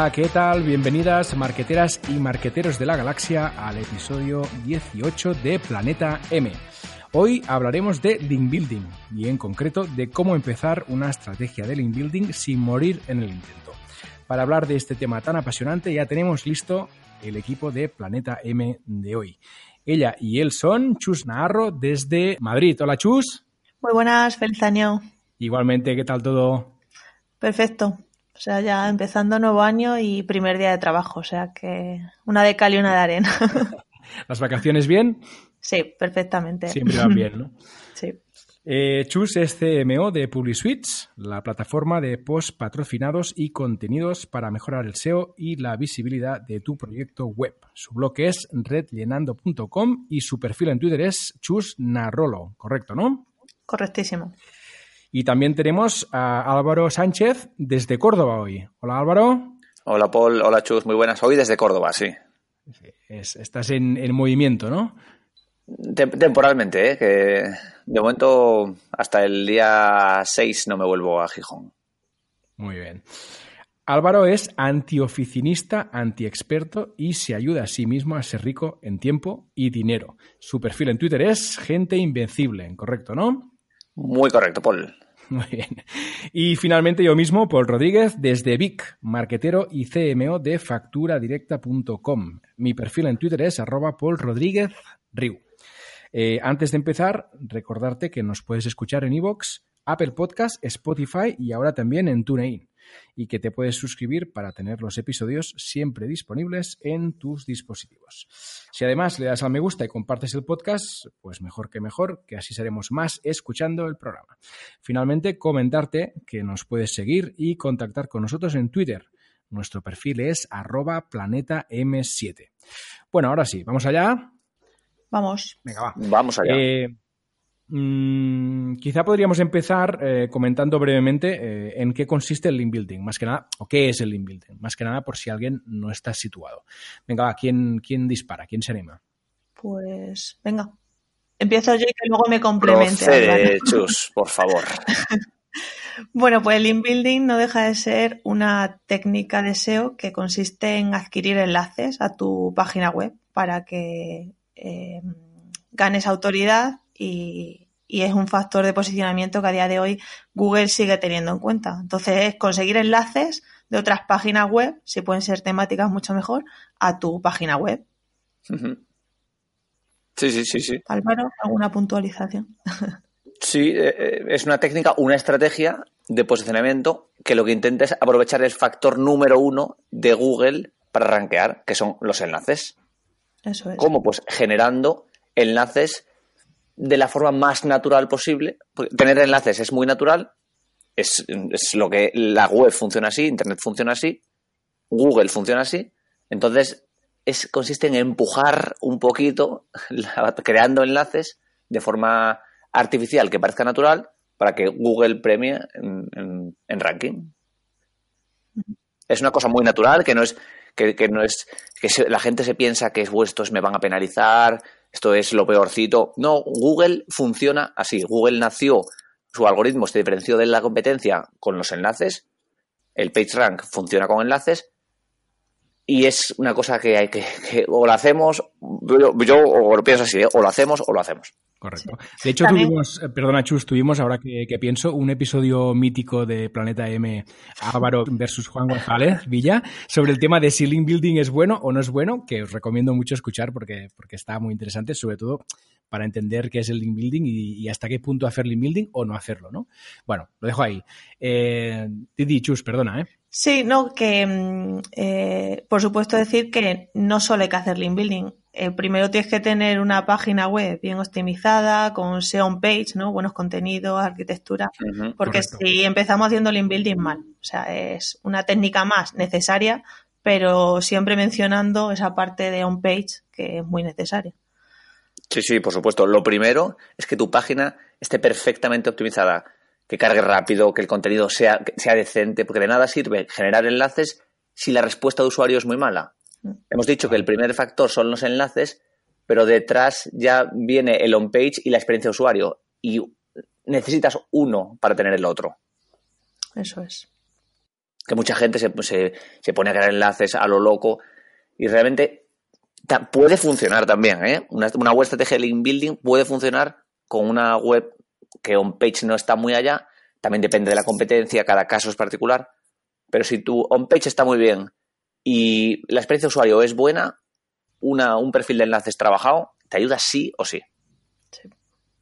Hola, ¿qué tal? Bienvenidas marqueteras y marqueteros de la galaxia al episodio 18 de Planeta M. Hoy hablaremos de link building y en concreto de cómo empezar una estrategia de link building sin morir en el intento. Para hablar de este tema tan apasionante ya tenemos listo el equipo de Planeta M de hoy. Ella y él son Chus Naharro desde Madrid. Hola Chus. Muy buenas, feliz año. Igualmente, ¿qué tal todo? Perfecto. O sea, ya empezando nuevo año y primer día de trabajo. O sea que una de cal y una de arena. ¿Las vacaciones bien? Sí, perfectamente. Siempre van bien, ¿no? Sí. Eh, Chus es CMO de PubliSuites, la plataforma de post patrocinados y contenidos para mejorar el SEO y la visibilidad de tu proyecto web. Su blog es redllenando.com y su perfil en Twitter es Chus Narrolo, ¿correcto, no? Correctísimo. Y también tenemos a Álvaro Sánchez desde Córdoba hoy. Hola Álvaro. Hola Paul, hola Chus, muy buenas. Hoy desde Córdoba, sí. estás en, en movimiento, ¿no? Temporalmente, ¿eh? que de momento hasta el día 6 no me vuelvo a Gijón. Muy bien. Álvaro es antioficinista, antiexperto y se ayuda a sí mismo a ser rico en tiempo y dinero. Su perfil en Twitter es gente invencible, ¿correcto, no? Muy correcto, Paul. Muy bien. Y finalmente yo mismo, Paul Rodríguez, desde Vic, marquetero y CMO de facturadirecta.com. Mi perfil en Twitter es arroba Paul Rodríguez Riu. Eh, antes de empezar, recordarte que nos puedes escuchar en iVoox, Apple Podcast, Spotify y ahora también en TuneIn. Y que te puedes suscribir para tener los episodios siempre disponibles en tus dispositivos. Si además le das al me gusta y compartes el podcast, pues mejor que mejor, que así seremos más escuchando el programa. Finalmente, comentarte que nos puedes seguir y contactar con nosotros en Twitter. Nuestro perfil es arroba planeta M7. Bueno, ahora sí, vamos allá. Vamos. Venga, va. Vamos allá. Eh, mm, quizá podríamos empezar eh, comentando brevemente eh, en qué consiste el link building, más que nada, o qué es el link building, más que nada por si alguien no está situado. Venga, va, ¿quién, quién dispara? ¿Quién se anima? Pues, venga. Empiezo yo y que luego me complemente. Procede, Chus, por favor. Bueno, pues el link building no deja de ser una técnica de SEO que consiste en adquirir enlaces a tu página web para que eh, ganes autoridad y, es un factor de posicionamiento que a día de hoy Google sigue teniendo en cuenta. Entonces es conseguir enlaces de otras páginas web, si pueden ser temáticas mucho mejor, a tu página web. Sí, sí, sí, sí. Álvaro, ¿alguna puntualización? Sí, eh, eh, es una técnica, una estrategia de posicionamiento que lo que intenta es aprovechar el factor número uno de Google para rankear, que son los enlaces. Eso es. ¿Cómo? Pues generando enlaces de la forma más natural posible. Tener enlaces es muy natural, es, lo que la web funciona así, Internet funciona así, Google funciona así. Entonces, es, consiste en empujar un poquito, creando enlaces de forma artificial que parezca natural para que Google premie en ranking. Es una cosa muy natural que no es que, no es que la gente se piensa que es estos me van a penalizar, esto es lo peorcito. No, Google funciona así. Google nació, su algoritmo se diferenció de la competencia con los enlaces. El PageRank funciona con enlaces y es una cosa que hay que, o lo hacemos, yo, lo pienso así, ¿eh? o lo hacemos o lo hacemos. Correcto. De hecho, tuvimos, eh, perdona Chus, tuvimos, ahora que, pienso, un episodio mítico de Planeta M, Álvaro versus Juan González Villa, sobre el tema de si link building es bueno o no es bueno, que os recomiendo mucho escuchar porque, porque está muy interesante, sobre todo para entender qué es el link building y, hasta qué punto hacer link building o no hacerlo, ¿no? Bueno, lo dejo ahí. Eh, Didi, Chus, perdona, ¿eh? Sí, no, que mm, eh, por supuesto decir que no solo hay que hacer link building. Eh, primero tienes que tener una página web bien optimizada, con SEO on page, ¿no? Buenos contenidos, arquitectura. porque si empezamos haciendo link building mal, o sea, es una técnica más necesaria, pero siempre mencionando esa parte de on page que es muy necesaria. Sí, sí, por supuesto. Lo primero es que tu página esté perfectamente optimizada que cargue rápido, que el contenido sea, sea decente, porque de nada sirve generar enlaces si la respuesta de usuario es muy mala. Hemos dicho que el primer factor son los enlaces, pero detrás ya viene el on-page y la experiencia de usuario. Y necesitas uno para tener el otro. Eso es. que mucha gente se, se, pone a crear enlaces a lo loco y realmente puede funcionar también. ¿eh? Una, una web estrategia de link building puede funcionar con una web que on-page no está muy allá. También depende de la competencia, cada caso es particular. Pero si tu on-page está muy bien y la experiencia de usuario es buena, una, un perfil de enlaces trabajado te ayuda sí o sí.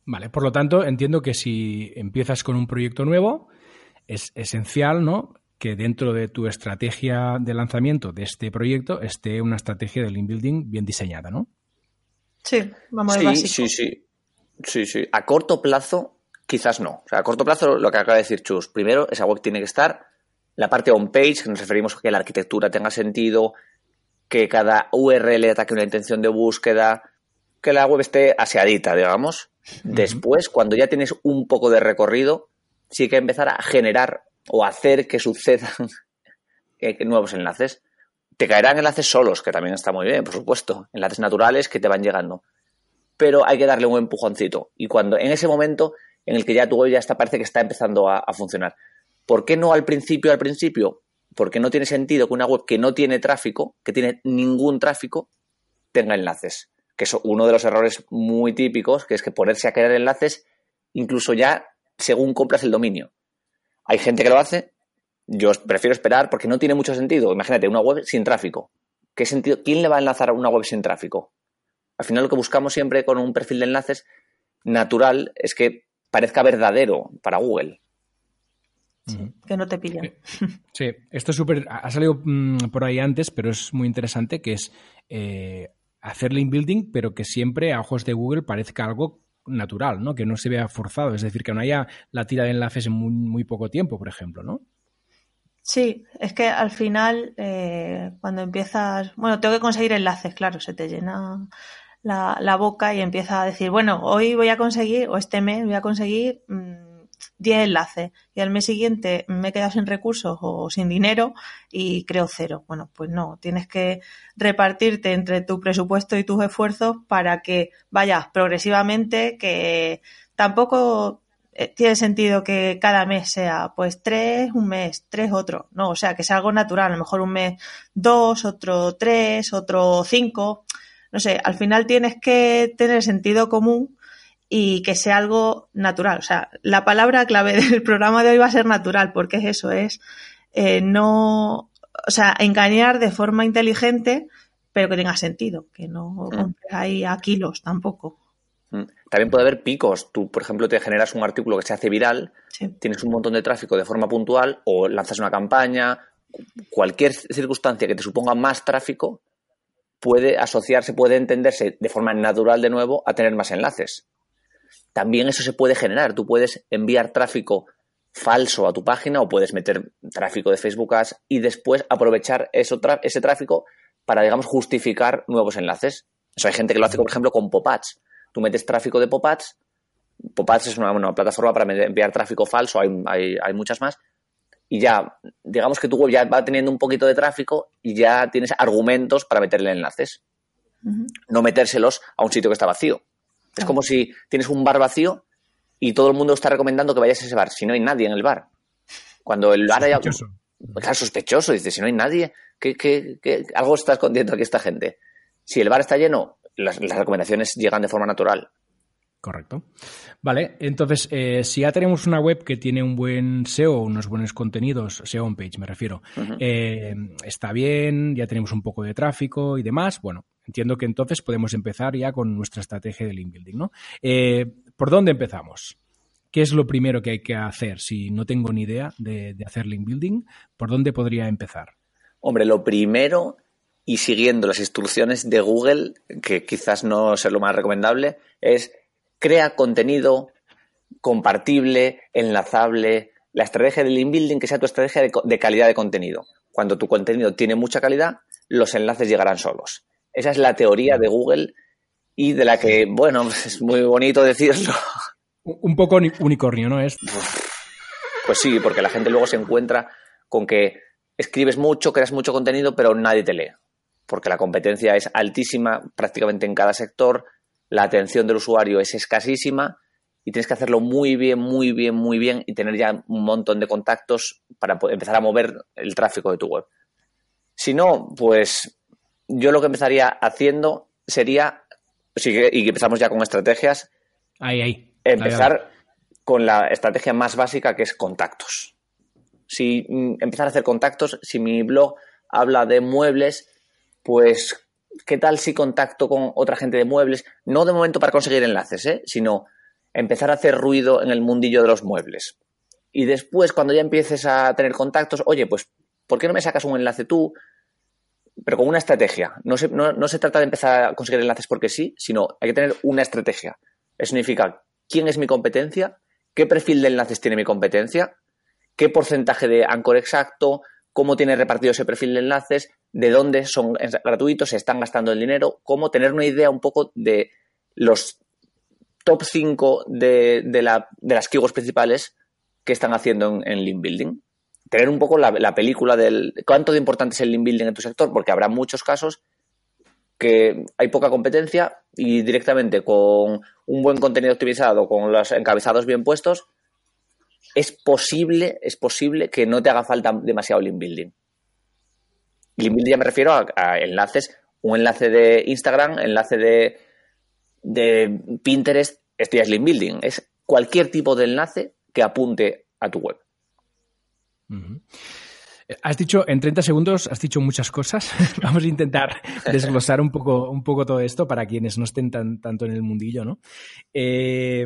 Vale, por lo tanto, entiendo que si empiezas con un proyecto nuevo, es esencial, ¿no? que dentro de tu estrategia de lanzamiento de este proyecto esté una estrategia de link building bien diseñada, ¿no? Sí, vamos a sí, Sí, sí. Sí, sí. A corto plazo, quizás no. O sea, a corto plazo, lo que acaba de decir Chus. Primero, esa web tiene que estar la parte on-page, que nos referimos a que la arquitectura tenga sentido, que cada URL ataque una intención de búsqueda, que la web esté aseadita, digamos. Después, cuando ya tienes un poco de recorrido, sí hay que empezar a generar o hacer que sucedan eh, nuevos enlaces. Te caerán enlaces solos, que también está muy bien, por supuesto. Enlaces naturales que te van llegando. Pero hay que darle un empujoncito. Y cuando en ese momento en el que ya tu web ya está, parece que está empezando a, funcionar. ¿Por qué no al principio, al principio? Porque no tiene sentido que una web que no tiene tráfico, que tiene ningún tráfico, tenga enlaces. Que es uno de los errores muy típicos, que es que ponerse a crear enlaces, incluso ya según compras el dominio. Hay gente que lo hace, yo prefiero esperar porque no tiene mucho sentido. Imagínate, una web sin tráfico. ¿Qué sentido? ¿Quién le va a enlazar a una web sin tráfico? Al final lo que buscamos siempre con un perfil de enlaces natural es que parezca verdadero para Google. Que no te pillen. Sí, esto es súper. Ha salido mm, por ahí antes, pero es muy interesante que es eh, hacer link building, pero que siempre a ojos de Google parezca algo natural, ¿no? Que no se vea forzado, es decir, que no haya la tira de enlaces en muy, poco tiempo, por ejemplo, ¿no? Sí, es que al final, eh, cuando empiezas, bueno, tengo que conseguir enlaces, claro, se te llena la, la, boca y empieza a decir, bueno, hoy voy a conseguir, o este mes voy a conseguir mm, 10 enlaces y al mes siguiente me he quedado sin recursos o sin dinero y creo cero. Bueno, pues no, tienes que repartirte entre tu presupuesto y tus esfuerzos para que vayas progresivamente, que tampoco eh, tiene sentido que cada mes sea pues tres, un mes, tres, otro. No, o sea, que sea algo natural. A lo mejor un mes dos, otro tres, otro cinco. No sé, al final tienes que tener sentido común y que sea algo natural. O sea, la palabra clave del programa de hoy va a ser natural, porque es eso, es eh, no, o sea, engañar de forma inteligente, pero que tenga sentido, que no mm. ahí a kilos tampoco. Mm. También puede haber picos. Tú, por ejemplo, te generas un artículo que se hace viral, tienes un montón de tráfico de forma puntual o lanzas una campaña, cualquier circunstancia que te suponga más tráfico puede asociarse, puede entenderse de forma natural de nuevo a tener más enlaces también eso se puede generar. Tú puedes enviar tráfico falso a tu página o puedes meter tráfico de Facebook Ads y después aprovechar eso, ese tráfico para, digamos, justificar nuevos enlaces. Eso hay gente que lo hace, por ejemplo, con pop-ads. Tú metes tráfico de pop-ads. Pop-ads es una, plataforma para enviar tráfico falso, hay, hay, muchas más. Y ya, digamos que tu web ya va teniendo un poquito de tráfico y ya tienes argumentos para meterle enlaces. No metérselos a un sitio que está vacío. Es como si tienes un bar vacío y todo el mundo está recomendando que vayas a ese bar, si no hay nadie en el bar. Cuando el bar haya... Claro, sospechoso. Dice, si no hay nadie, ¿qué, algo está escondiendo aquí esta gente. Si el bar está lleno, las, recomendaciones llegan de forma natural. Correcto. Vale, entonces, eh, si ya tenemos una web que tiene un buen SEO, unos buenos contenidos, SEO on page me refiero, eh, está bien, ya tenemos un poco de tráfico y demás, bueno, entiendo que entonces podemos empezar ya con nuestra estrategia de link building, ¿no? Eh, ¿Por dónde empezamos? ¿Qué es lo primero que hay que hacer? Si no tengo ni idea de, hacer link building, ¿por dónde podría empezar? Hombre, lo primero, y siguiendo las instrucciones de Google, que quizás no sea lo más recomendable, es crea contenido compartible, enlazable, la estrategia de link building que sea tu estrategia de calidad de contenido. Cuando tu contenido tiene mucha calidad, los enlaces llegarán solos. Esa es la teoría de Google y de la que, bueno, es muy bonito decirlo. Un poco unicornio, ¿no es? Pues sí, porque la gente luego se encuentra con que escribes mucho, creas mucho contenido, pero nadie te lee. Porque la competencia es altísima prácticamente en cada sector, la atención del usuario es escasísima y tienes que hacerlo muy bien, muy bien, muy bien y tener ya un montón de contactos para empezar a mover el tráfico de tu web. Si no, pues yo lo que empezaría haciendo sería, y empezamos ya con estrategias, ahí, ahí. empezar con la estrategia más básica que es contactos. Si mm, empezar a hacer contactos, si mi blog habla de muebles, pues ¿qué tal si contacto con otra gente de muebles? No de momento para conseguir enlaces, ¿eh? sino empezar a hacer ruido en el mundillo de los muebles. Y después, cuando ya empieces a tener contactos, oye, pues, ¿por qué no me sacas un enlace tú? Pero con una estrategia. No se, no, se trata de empezar a conseguir enlaces porque sí, sino hay que tener una estrategia. Eso significa quién es mi competencia, qué perfil de enlaces tiene mi competencia, qué porcentaje de anchor exacto, cómo tiene repartido ese perfil de enlaces, de dónde son gratuitos, se están gastando el dinero, cómo tener una idea un poco de los top 5 de, las keywords principales que están haciendo en, link building. Tener un poco la, película del cuánto de importante es el link building en tu sector, porque habrá muchos casos que hay poca competencia y directamente con un buen contenido optimizado, con los encabezados bien puestos, es posible, es posible que no te haga falta demasiado link building. Link building ya me refiero a, enlaces, un enlace de Instagram, enlace de, de Pinterest, esto ya es link building. Es cualquier tipo de enlace que apunte a tu web. Has dicho, en 30 segundos, has dicho muchas cosas. Vamos a intentar desglosar un poco, un poco todo esto para quienes no estén tan, tanto en el mundillo, ¿no? Eh,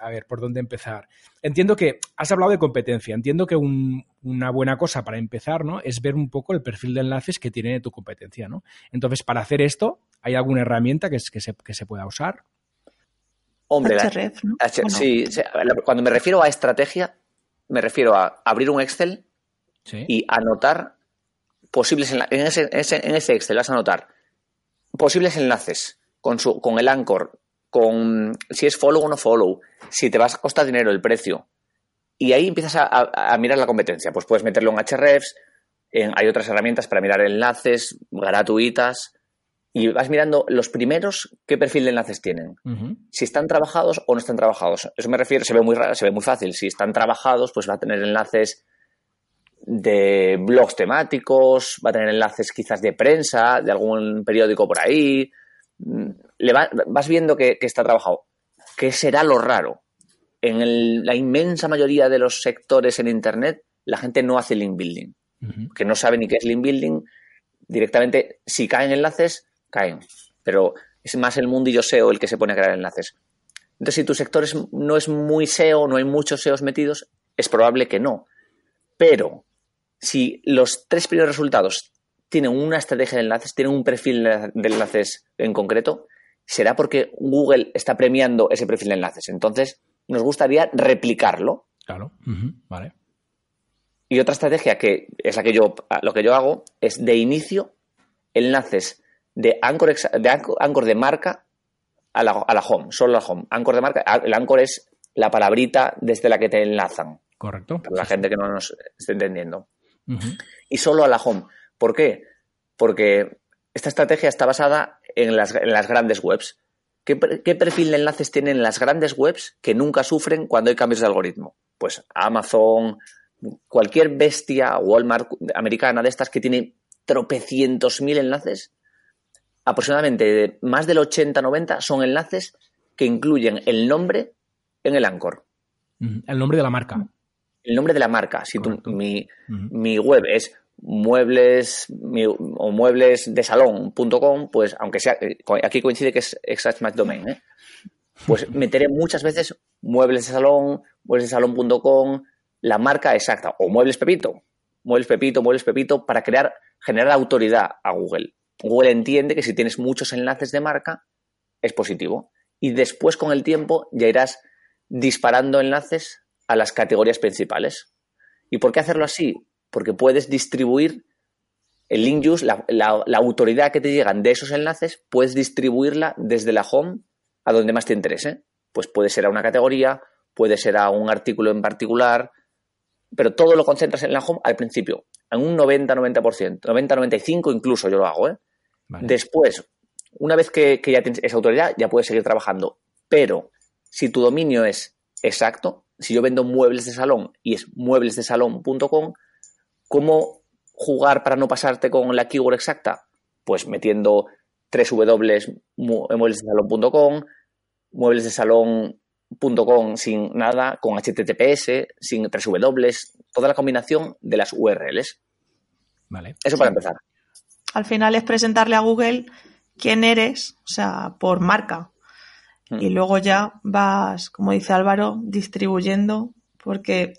a ver, ¿por dónde empezar? Entiendo que has hablado de competencia. Entiendo que una buena cosa para empezar, ¿no? Es ver un poco el perfil de enlaces que tiene tu competencia, ¿no? Entonces, para hacer esto, ¿hay alguna herramienta que, que, se, que se pueda usar? Hombre, sí, cuando me refiero a estrategia, me refiero a abrir un Excel y anotar posibles en, ese, en ese Excel vas a anotar posibles enlaces con, su, con el anchor, con si es follow o no follow, si te vas a costar dinero el precio. Y ahí empiezas a, mirar la competencia. Pues puedes meterlo en Hrefs, hay otras herramientas para mirar enlaces gratuitas y vas mirando los primeros qué perfil de enlaces tienen. Si están trabajados o no están trabajados. Eso me refiero, se ve muy se ve muy fácil. Si están trabajados, pues va a tener enlaces de blogs temáticos, va a tener enlaces quizás de prensa, de algún periódico por ahí. Mm, le vas viendo que, está trabajado. ¿Qué será lo raro? En la inmensa mayoría de los sectores en Internet, la gente no hace link building. Que no sabe ni qué es link building. Directamente, si caen enlaces, caen. Pero es más el mundillo SEO el que se pone a crear enlaces. Entonces, si tu sector no es muy SEO, no hay muchos SEOs metidos, es probable que no. Pero si los tres primeros resultados tienen una estrategia de enlaces, tienen un perfil de enlaces en concreto, será porque Google está premiando ese perfil de enlaces. Entonces, nos gustaría replicarlo. Claro, vale. Y otra estrategia que es la que yo, lo que yo hago es de inicio enlaces de anchor de, de marca a la, a la, home, solo la home. Anchor de marca, el anchor es la palabrita desde la que te enlazan. Correcto. Para la gente que no nos esté entendiendo y solo a la home. ¿Por qué? Porque esta estrategia está basada en las, grandes webs. ¿Qué, perfil de enlaces tienen las grandes webs que nunca sufren cuando hay cambios de algoritmo? Pues Amazon, cualquier bestia Walmart americana de estas que tiene tropecientos mil enlaces, aproximadamente más del 80-90 son enlaces que incluyen el nombre en el anchor. El nombre de la marca el nombre de la marca. Si mi, web es muebles o muebles de salón.com, pues aunque sea, eh, aquí coincide que es exact match domain, ¿eh? pues meteré muchas veces muebles de salón, muebles de salón.com, la marca exacta, o muebles Pepito, muebles Pepito, muebles Pepito, para crear, generar autoridad a Google. Google entiende que si tienes muchos enlaces de marca, es positivo. Y después, con el tiempo, ya irás disparando enlaces a las categorías principales. ¿Y por qué hacerlo así? Porque puedes distribuir el link use, la, autoridad que te llegan de esos enlaces, puedes distribuirla desde la home a donde más te interese. Pues puede ser a una categoría, puede ser a un artículo en particular, pero todo lo concentras en la home al principio, en un 90-90%, 90-95% incluso yo lo hago. ¿eh? Después, una vez que, que, ya tienes esa autoridad, ya puedes seguir trabajando. Pero si tu dominio es exacto, si yo vendo muebles de salón y es mueblesdesalón.com, ¿cómo jugar para no pasarte con la keyword exacta? Pues metiendo www.mueblesdesalón.com, mueblesdesalón.com sin nada, con HTTPS, sin tres W, toda la combinación de las URLs. Vale. Eso para empezar. Al final es presentarle a Google quién eres, o sea, por marca. Mm. Y luego ya vas, como dice Álvaro, distribuyendo, porque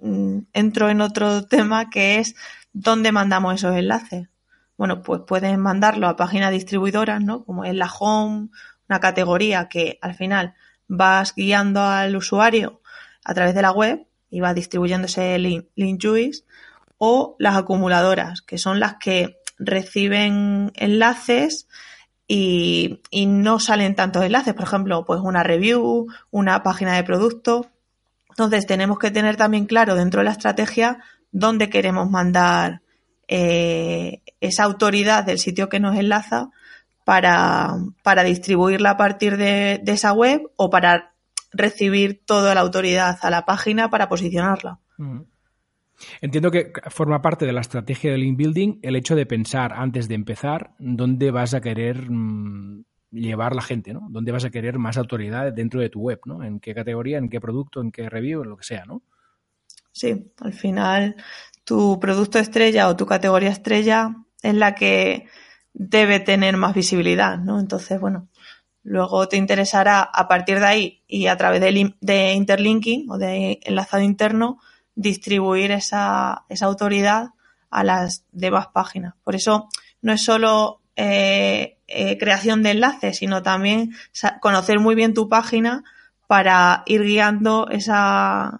mm, entro en otro tema que es dónde mandamos esos enlaces. Bueno, pues pueden mandarlo a páginas distribuidoras, ¿no? Como es la home, una categoría que al final vas guiando al usuario a través de la web y va distribuyendo ese link, link juice, o las acumuladoras, que son las que reciben enlaces y, y no salen tantos enlaces. Por ejemplo, pues una review, una página de producto. Entonces tenemos que tener también claro dentro de la estrategia dónde queremos mandar eh, esa autoridad del sitio que nos enlaza para, para distribuirla a partir de, esa web o para recibir toda la autoridad a la página para posicionarla. Mm. Entiendo que forma parte de la estrategia del link building el hecho de pensar antes de empezar dónde vas a querer mmm, llevar la gente, ¿no? Dónde vas a querer más autoridad dentro de tu web, ¿no? En qué categoría, en qué producto, en qué review, en lo que sea, ¿no? Sí, al final tu producto estrella o tu categoría estrella es la que debe tener más visibilidad, ¿no? Entonces, bueno, luego te interesará a partir de ahí y a través de, de interlinking o de enlazado interno distribuir esa, esa, autoridad a las demás páginas. Por eso no es solo eh, eh, creación de enlaces, sino también conocer muy bien tu página para ir guiando esa,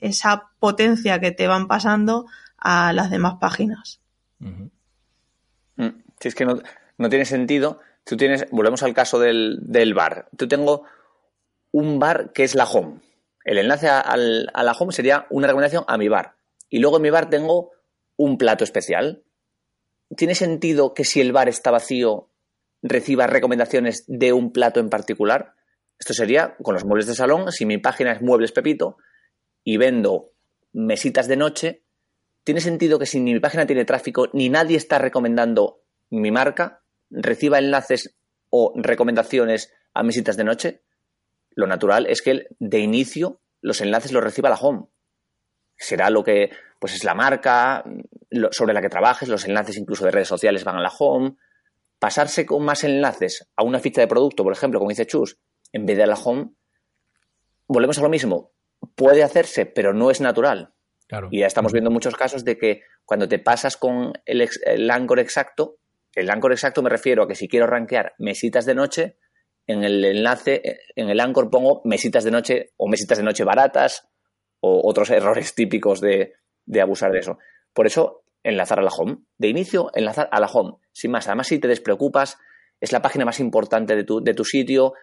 esa potencia que te van pasando a las demás páginas. Uh -huh. Si es que no, no, tiene sentido, tú tienes, volvemos al caso del, del bar. Tú tengo un bar que es la home el enlace a la home sería una recomendación a mi bar. Y luego en mi bar tengo un plato especial. ¿Tiene sentido que si el bar está vacío reciba recomendaciones de un plato en particular? Esto sería con los muebles de salón. Si mi página es Muebles Pepito y vendo mesitas de noche, ¿tiene sentido que si mi página tiene tráfico ni nadie está recomendando mi marca, reciba enlaces o recomendaciones a mesitas de noche? Lo natural es que de inicio los enlaces los reciba la home. Será lo que pues es la marca lo, sobre la que trabajes, los enlaces incluso de redes sociales van a la home. Pasarse con más enlaces a una ficha de producto, por ejemplo, como dice Chus, en vez de a la home, volvemos a lo mismo. Puede hacerse, pero no es natural. Claro. Y ya estamos viendo muchos casos de que cuando te pasas con el, ex, el anchor exacto, el anchor exacto me refiero a que si quiero rankear mesitas de noche, en el enlace, en el Anchor pongo mesitas de noche o mesitas de noche baratas o otros errores típicos de, abusar de eso. Por eso, enlazar a la home. De inicio, enlazar a la home. Sin más, además si te despreocupas, es la página más importante de tu, de tu sitio,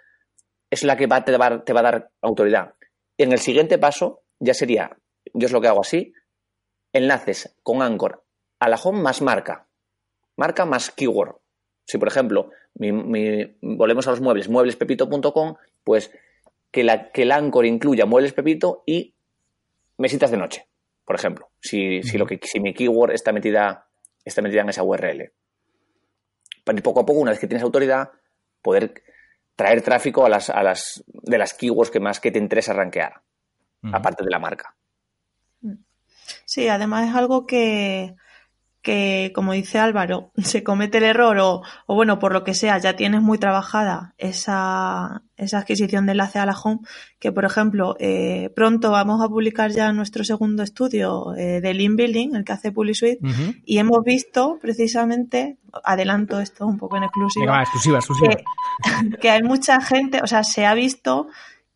es la que va, te, va, te va a dar autoridad. En el siguiente paso, ya sería, yo es lo que hago así, enlaces con Anchor a la home más marca. Marca más keyword. Si, por ejemplo, mi, mi, volvemos a los muebles, mueblespepito.com, pues que, la, que el Anchor incluya muebles Pepito y mesitas de noche, por ejemplo, si, si, lo que, si mi keyword está metida, está metida en esa URL. Para poco a poco, una vez que tienes autoridad, poder traer tráfico a las, a las de las keywords que más que te interesa rankear, uh -huh. aparte de la marca. Sí, además es algo que, que, como dice Álvaro, se comete el error o, o, bueno, por lo que sea, ya tienes muy trabajada esa, esa adquisición de enlace a la home, que por ejemplo, eh, pronto vamos a publicar ya nuestro segundo estudio eh, de Lean Building, el que hace PuliSuite, uh -huh. y hemos visto precisamente, adelanto esto un poco en exclusiva, Venga, exclusiva, exclusiva. Que, que hay mucha gente, o sea, se ha visto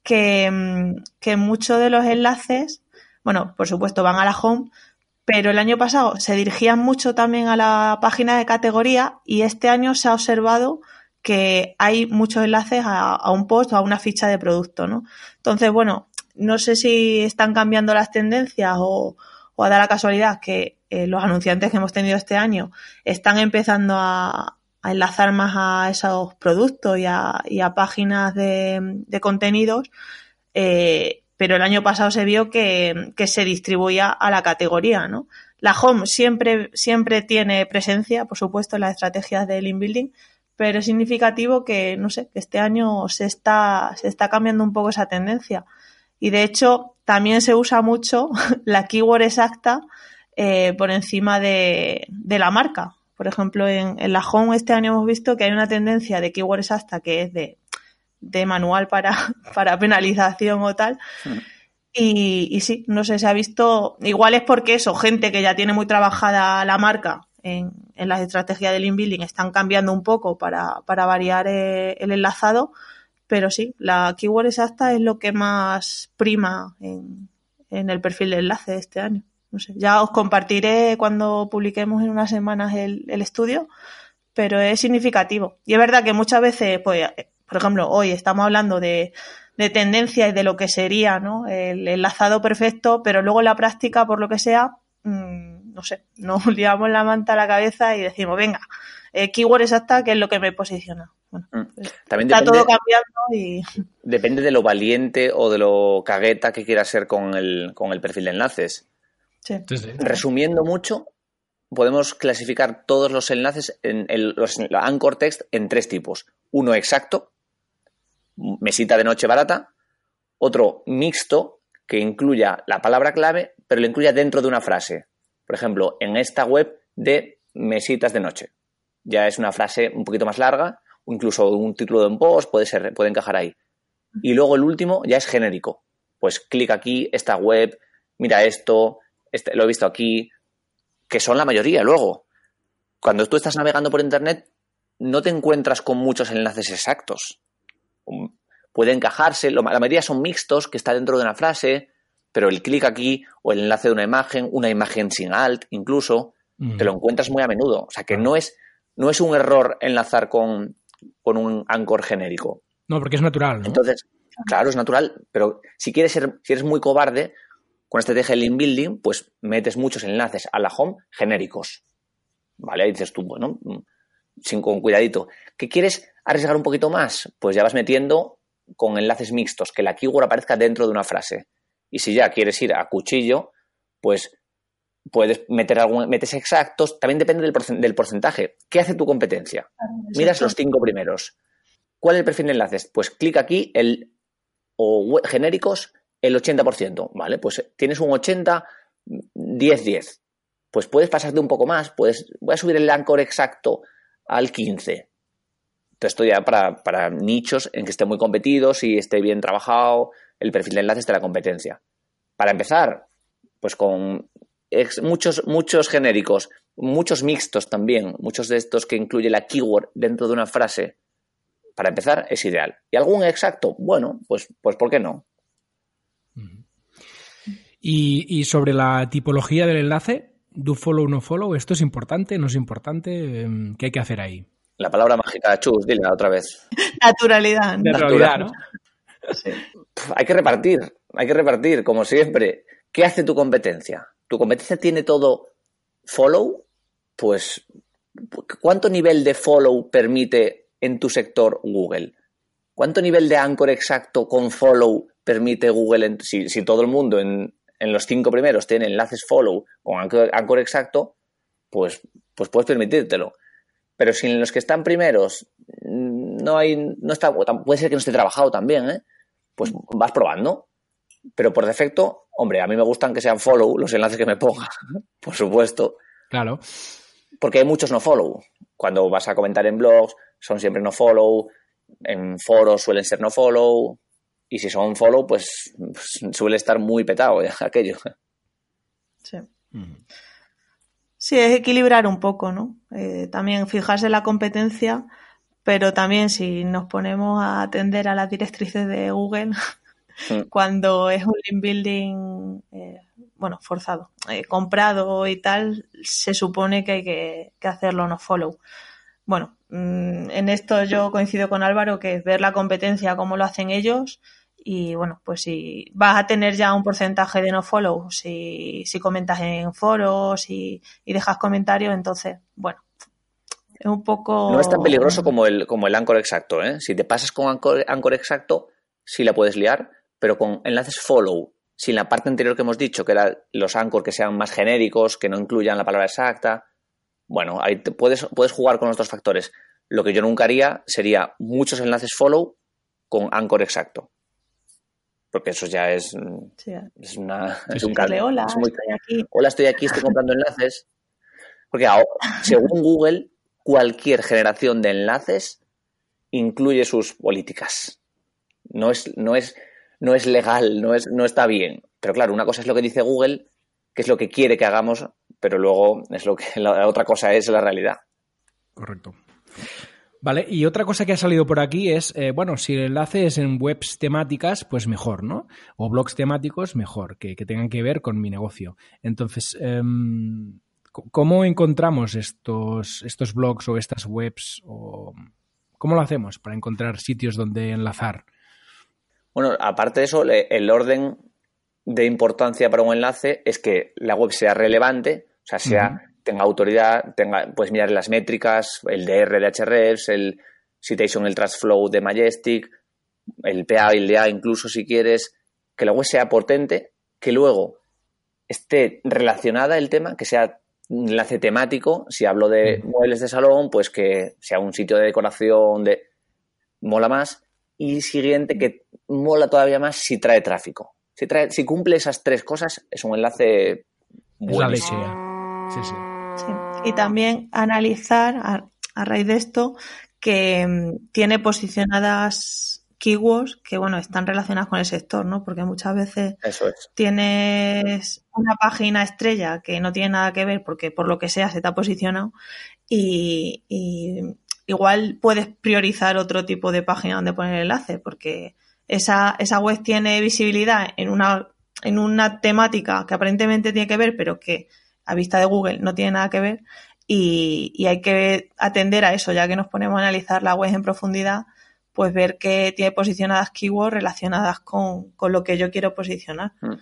que, que muchos de los enlaces, bueno, por supuesto van a la home, pero el año pasado se dirigían mucho también a la página de categoría y este año se ha observado que hay muchos enlaces a, a un post o a una ficha de producto, ¿no? Entonces, bueno, no sé si están cambiando las tendencias o, o a dar la casualidad que eh, los anunciantes que hemos tenido este año están empezando a, enlazar más a esos productos y a, páginas de, contenidos, eh, pero el año pasado se vio que, se distribuía a la categoría, ¿no? La home siempre, siempre tiene presencia, por supuesto, en las estrategias del inbuilding, pero es significativo que, no sé, que este año se está, se está cambiando un poco esa tendencia. Y de hecho, también se usa mucho la keyword exacta eh, por encima de, la marca. Por ejemplo, en, la home este año hemos visto que hay una tendencia de keyword exacta que es de, de manual para, para penalización o tal. Y, y, sí, no sé, se ha visto, igual es porque eso, gente que ya tiene muy trabajada la marca en, en las estrategias del inbuilding están cambiando un poco para, para variar eh, el enlazado, pero sí, la keyword exacta es lo que más prima en, en el perfil de enlace de este año. No sé, ya os compartiré cuando publiquemos en unas semanas el, el estudio, pero es significativo. Y es verdad que muchas veces, pues, por ejemplo, hoy estamos hablando de, de tendencia y de lo que sería ¿no? el enlazado perfecto, pero luego en la práctica, por lo que sea, mmm, no sé, nos liamos la manta a la cabeza y decimos, venga, eh, keyword exacta, que es lo que me posiciona. Bueno, mm. pues, También está todo cambiando y... Depende de lo valiente o de lo cagueta que quieras ser con el, con el perfil de enlaces. Sí. Resumiendo mucho, podemos clasificar todos los enlaces en el, los anchor text en tres tipos. Uno exacto, mesita de noche barata. Otro mixto, que incluya la palabra clave, pero lo incluya dentro de una frase. Por ejemplo, en esta web de mesitas de noche. Ya es una frase un poquito más larga, o incluso un título de un post puede, ser, puede encajar ahí. Y luego el último ya es genérico. Pues clic aquí, esta web, mira esto, este, lo he visto aquí, que son la mayoría luego. Cuando tú estás navegando por Internet, no te encuentras con muchos enlaces exactos. Puede encajarse, la mayoría son mixtos, que está dentro de una frase, pero el clic aquí o el enlace de una imagen, una imagen sin alt incluso, te lo encuentras muy a menudo. O sea que no es, no es un error enlazar con, un anchor genérico. No, porque es natural. Entonces, claro, es natural, pero si quieres ser, si eres muy cobarde, con este estrategia de link building, pues metes muchos enlaces a la home genéricos. ¿Vale? Ahí dices tú, bueno, mm, sin con cuidadito. ¿Qué quieres arriesgar un poquito más? Pues ya vas metiendo con enlaces mixtos, que la keyword aparezca dentro de una frase. Y si ya quieres ir a cuchillo, pues puedes meter algún, metes exactos, también depende del, porcentaje. ¿Qué hace tu competencia? Miras los cinco primeros. ¿Cuál es el perfil de enlaces? Pues clic aquí, el o genéricos, el 80%, ¿vale? Pues tienes un 80, 10, 10. Pues puedes pasarte un poco más, puedes, voy a subir el anchor exacto al 15. Entonces, esto ya para, para nichos en que esté muy competidos y esté bien trabajado, el perfil de enlaces de la competencia. Para empezar, pues con muchos, muchos genéricos, muchos mixtos también, muchos de estos que incluye la keyword dentro de una frase, para empezar es ideal. ¿Y algún exacto? Bueno, pues, pues ¿por qué no? Y, sobre la tipología del enlace, do follow, no follow, ¿esto es importante? ¿No es importante? Em, ¿Qué hay que hacer ahí? La palabra mágica, chus, dile otra vez. Naturalidad. Naturalidad, ¿no? hay que repartir, hay que repartir, como siempre. ¿Qué hace tu competencia? ¿Tu competencia tiene todo follow? Pues, ¿cuánto nivel de follow permite en tu sector Google? ¿Cuánto nivel de anchor exacto con follow permite Google? si, todo el mundo en, los cinco primeros tiene enlaces follow con anchor, exacto, pues, pues puedes permitírtelo. Pero si en los que están primeros no hay, no está, puede ser que no esté trabajado también, ¿eh? pues vas probando. Pero por defecto, hombre, a mí me gustan que sean follow los enlaces que me ponga, por supuesto. Claro. Porque hay muchos no follow. Cuando vas a comentar en blogs, son siempre no follow. En foros suelen ser no follow. Y si son follow, pues, pues suele estar muy petado aquello. Sí. Sí, es equilibrar un poco, ¿no? Eh, también fijarse en la competencia pero también si nos ponemos a atender a las directrices de Google, mm. cuando es un link building, eh, bueno, forzado, eh, comprado y tal, se supone que hay que, hacerlo no follow. Bueno, mm, en esto yo coincido con Álvaro, que es ver la competencia, cómo lo hacen ellos, y bueno, pues si vas a tener ya un porcentaje de no follow, si, si comentas en foros y, y dejas comentarios, entonces, bueno, Es un poco... No es tan peligroso como el, como el Anchor exacto. ¿eh? Si te pasas con Anchor, Anchor exacto, sí la puedes liar, pero con enlaces follow, sin la parte anterior que hemos dicho, que eran los Anchor que sean más genéricos, que no incluyan la palabra exacta, bueno, ahí te puedes, puedes jugar con los dos factores. Lo que yo nunca haría sería muchos enlaces follow con Anchor exacto. Porque eso ya es, Sí. es, una, es Sí, un hola, Es muy- estoy aquí. Hola, estoy aquí, estoy comprando enlaces. Porque ahora, según Google, cualquier generación de enlaces incluye sus políticas. No es, no es, no es legal, no, es, no está bien. Pero claro, una cosa es lo que dice Google, que es lo que quiere que hagamos, pero luego es lo que la otra cosa es la realidad. Correcto. Vale, y otra cosa que ha salido por aquí es, eh, bueno, si el enlace es en webs temáticas, pues mejor, ¿no? O blogs temáticos, mejor, que, que tengan que ver con mi negocio. Entonces, em, ¿cómo encontramos estos, estos blogs o estas webs? O, ¿Cómo lo hacemos para encontrar sitios donde enlazar? Bueno, aparte de eso, el orden de importancia para un enlace es que la web sea relevante, o sea, sea, tenga autoridad, tenga, puedes mirar las métricas, el DR de Ahrefs, el Citation, el Trust Flow de Majestic, el PA y el DA incluso si quieres, que la web sea potente, que luego esté relacionada el tema, que sea un enlace temático, si hablo de muebles de salón, pues que sea un sitio de decoración de mola más. Y siguiente que mola todavía más si trae tráfico. Si, trae, si cumple esas tres cosas, es un enlace Es la buenísimo. leche. Sí, sí. Sí. Y también analizar a, a raíz de esto que mm, tiene posicionadas keywords que bueno están relacionadas con el sector, ¿no? Porque muchas veces Eso es. tienes una página estrella que no tiene nada que ver porque por lo que sea se te ha posicionado y, y igual puedes priorizar otro tipo de página donde poner el enlace porque esa, esa web tiene visibilidad en una, en una temática que aparentemente tiene que ver pero que a vista de Google no tiene nada que ver y, y hay que atender a eso ya que nos ponemos a analizar la web en profundidad pues ver que tiene posicionadas keywords relacionadas con, con lo que yo quiero posicionar. Mm.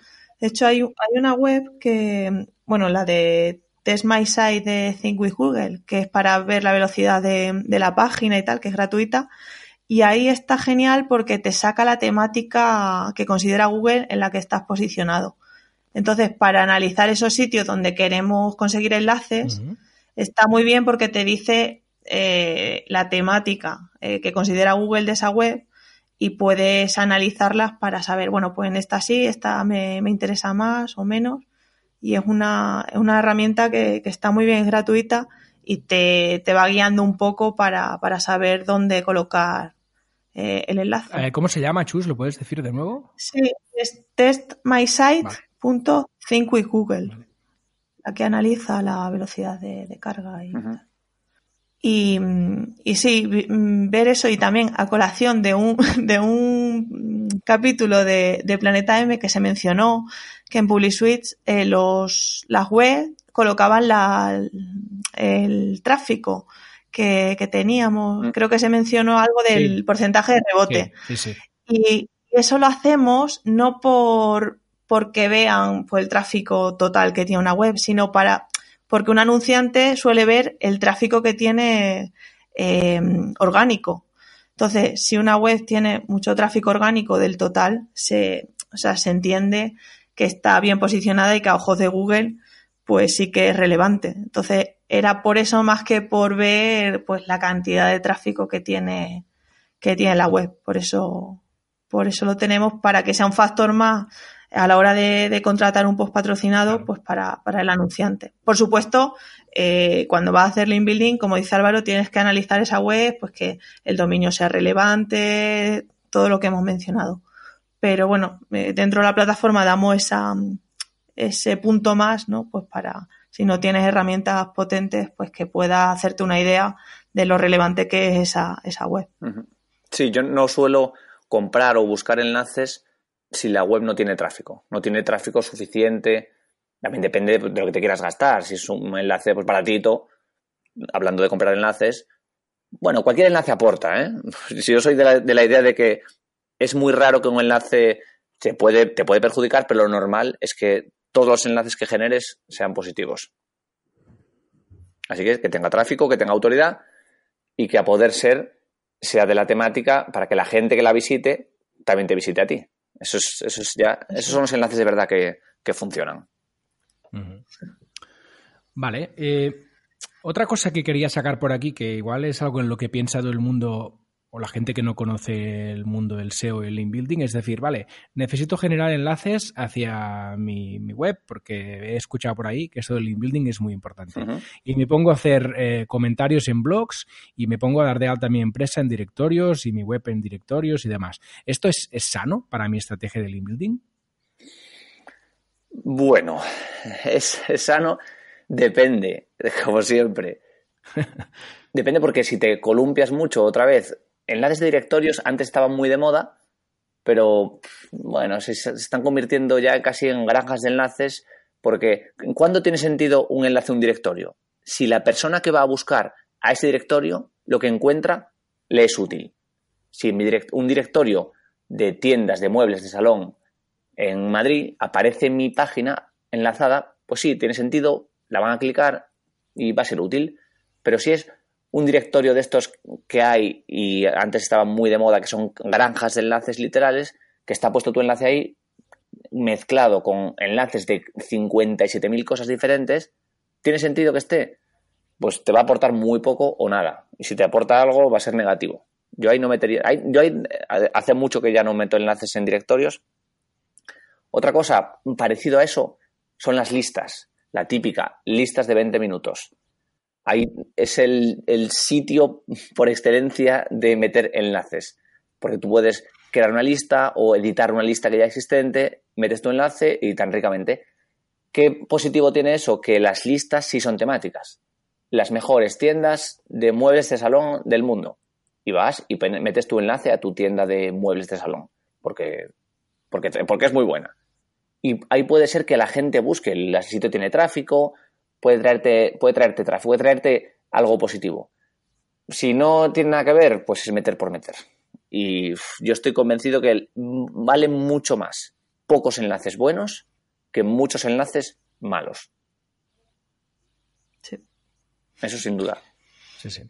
De hecho, hay, hay una web que, bueno, la de Test My Site de Think with Google, que es para ver la velocidad de, de la página y tal, que es gratuita. Y ahí está genial porque te saca la temática que considera Google en la que estás posicionado. Entonces, para analizar esos sitios donde queremos conseguir enlaces, está muy bien porque te dice eh, la temática eh, que considera Google de esa web y puedes analizarlas para saber, bueno, pues en esta sí, esta me, me interesa más o menos. Y es una, una herramienta que, que está muy bien, es gratuita y te, te va guiando un poco para, para saber dónde colocar eh, el enlace. Eh, ¿Cómo se llama, Chus? ¿Lo puedes decir de nuevo? Sí, es testmysite.thinkwithgoogle, la que analiza la velocidad de, de carga y tal. Y, y sí, mm, ver eso y también a colación de un, de un capítulo de, de Planeta M que se mencionó que en PubliSuite eh, los, las web colocaban la, el tráfico que, que teníamos. Mm. Creo que se mencionó algo del Sí. porcentaje de rebote. Sí, sí, sí. Y eso lo hacemos no por porque vean pues, el tráfico total que tiene una web, sino para porque un anunciante suele ver el tráfico que tiene eh, orgánico. Entonces, si una web tiene mucho tráfico orgánico del total, se, o sea, se entiende que está bien posicionada y que a ojos de Google, pues sí que es relevante. Entonces, era por eso más que por ver pues la cantidad de tráfico que tiene, que tiene la web. Por eso, por eso lo tenemos para que sea un factor más a la hora de, de contratar un post patrocinado, pues para, para el anunciante. Por supuesto, eh, cuando vas a hacer link building, como dice Álvaro, tienes que analizar esa web, pues que el dominio sea relevante, todo lo que hemos mencionado. Pero bueno, eh, dentro de la plataforma damos esa, ese punto más, ¿no? Pues para, si no tienes herramientas potentes, pues que puedas hacerte una idea de lo relevante que es esa, esa web. Sí, yo no suelo comprar o buscar enlaces si la web no tiene tráfico. No tiene tráfico suficiente. También depende de lo que te quieras gastar. Si es un enlace pues, baratito, hablando de comprar enlaces, bueno, cualquier enlace aporta. ¿eh? Si yo soy de la, de la idea de que es muy raro que un enlace te puede, te puede perjudicar, pero lo normal es que todos los enlaces que generes sean positivos. Así que que tenga tráfico, que tenga autoridad y que a poder ser sea de la temática para que la gente que la visite también te visite a ti. Eso es, eso es ya, esos son los enlaces de verdad que, funcionan. Vale. Eh, otra cosa que quería sacar por aquí, que igual es algo en lo que piensa todo el mundo o la gente que no conoce el mundo del SEO y el link building, es decir, vale, necesito generar enlaces hacia mi, web porque he escuchado por ahí que eso del link building es muy importante. Y me pongo a hacer eh, comentarios en blogs y me pongo a dar de alta mi empresa en directorios y mi web en directorios y demás. ¿Esto es, sano para mi estrategia de link building? Bueno, es, es sano, depende, como siempre. Depende porque si te columpias mucho otra vez enlaces de directorios antes estaban muy de moda, pero bueno, se, están convirtiendo ya casi en granjas de enlaces porque ¿cuándo tiene sentido un enlace a un directorio? Si la persona que va a buscar a ese directorio lo que encuentra le es útil. Si un directorio de tiendas de muebles de salón en Madrid aparece en mi página enlazada, pues sí, tiene sentido, la van a clicar y va a ser útil. Pero si es un directorio de estos que hay y antes estaban muy de moda, que son granjas de enlaces literales, que está puesto tu enlace ahí mezclado con enlaces de 57.000 cosas diferentes, ¿tiene sentido que esté? Pues te va a aportar muy poco o nada. Y si te aporta algo, va a ser negativo. Yo ahí no metería. yo ahí, hace mucho que ya no meto enlaces en directorios. Otra cosa parecido a eso son las listas. La típica, listas de 20 minutos ahí es el, sitio por excelencia de meter enlaces. Porque tú puedes crear una lista o editar una lista que ya existente, metes tu enlace y tan ricamente. ¿Qué positivo tiene eso? Que las listas sí son temáticas. Las mejores tiendas de muebles de salón del mundo. Y vas y metes tu enlace a tu tienda de muebles de salón. Porque, porque, porque es muy buena. Y ahí puede ser que la gente busque, el sitio tiene tráfico, puede traerte, puede traerte tráfico, puede traerte algo positivo. Si no tiene nada que ver, pues es meter por meter. Y yo estoy convencido que vale mucho más pocos enlaces buenos que muchos enlaces malos. Sí. Eso sin duda. Sí, sí.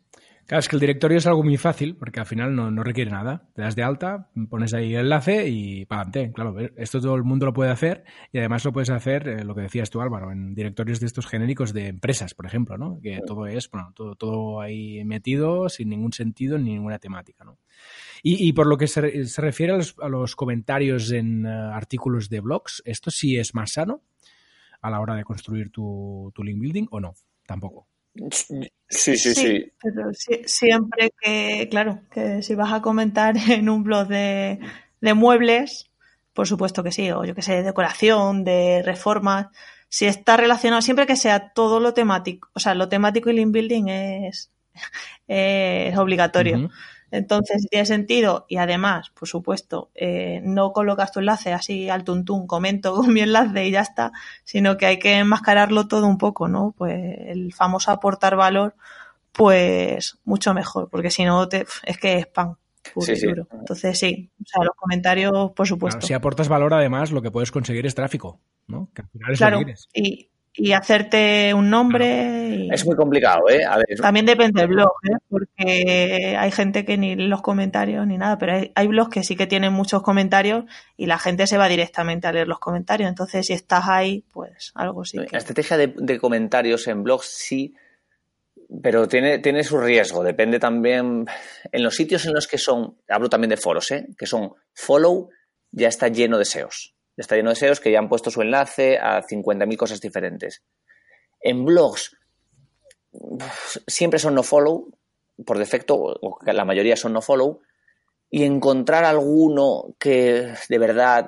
Claro, es que el directorio es algo muy fácil porque al final no, requiere nada. Te das de alta, pones ahí el enlace y para adelante. Claro, esto todo el mundo lo puede hacer y además lo puedes hacer, eh, lo que decías tú Álvaro, en directorios de estos genéricos de empresas, por ejemplo, ¿no? Que todo es, bueno, todo, todo ahí metido sin ningún sentido ni ninguna temática, ¿no? Y, por lo que se, refiere a los, comentarios en eh, artículos de blogs, ¿esto sí es más sano a la hora de construir tu, tu link building o no? Tampoco. Sí, sí, sí. Pero siempre que, claro, que si vas a comentar en un blog de, muebles, por supuesto que sí, o yo que sé, de decoración, de reformas, si está relacionado, siempre que sea todo lo temático, o sea, lo temático y el inbuilding es, es obligatorio. Entonces, tiene sentido y además, por supuesto, eh, no colocas tu enlace así al tuntún, comento con mi enlace y ya está, sino que hay que enmascararlo todo un poco, ¿no? Pues el famoso aportar valor, pues mucho mejor, porque si no, te, es que es pan. sí, sí. Entonces, sí, o sea, los comentarios, por supuesto. si aportas valor, además, lo que puedes conseguir es tráfico, ¿no? Que al final es claro, lo que y, y hacerte un nombre. Es muy complicado, ¿eh? También depende del blog, ¿eh? Porque hay gente que ni los comentarios ni nada, pero hay, blogs que sí que tienen muchos comentarios y la gente se va directamente a leer los comentarios. Entonces, si estás ahí, pues algo sí. La estrategia de, comentarios en blogs sí, pero tiene, tiene su riesgo. Depende también. En los sitios en los que son, hablo también de foros, ¿eh? Que son follow, ya está lleno de SEOs está lleno de SEOs que ya han puesto su enlace a 50.000 cosas diferentes. En blogs siempre son no follow, por defecto, la mayoría son no follow, y encontrar alguno que de verdad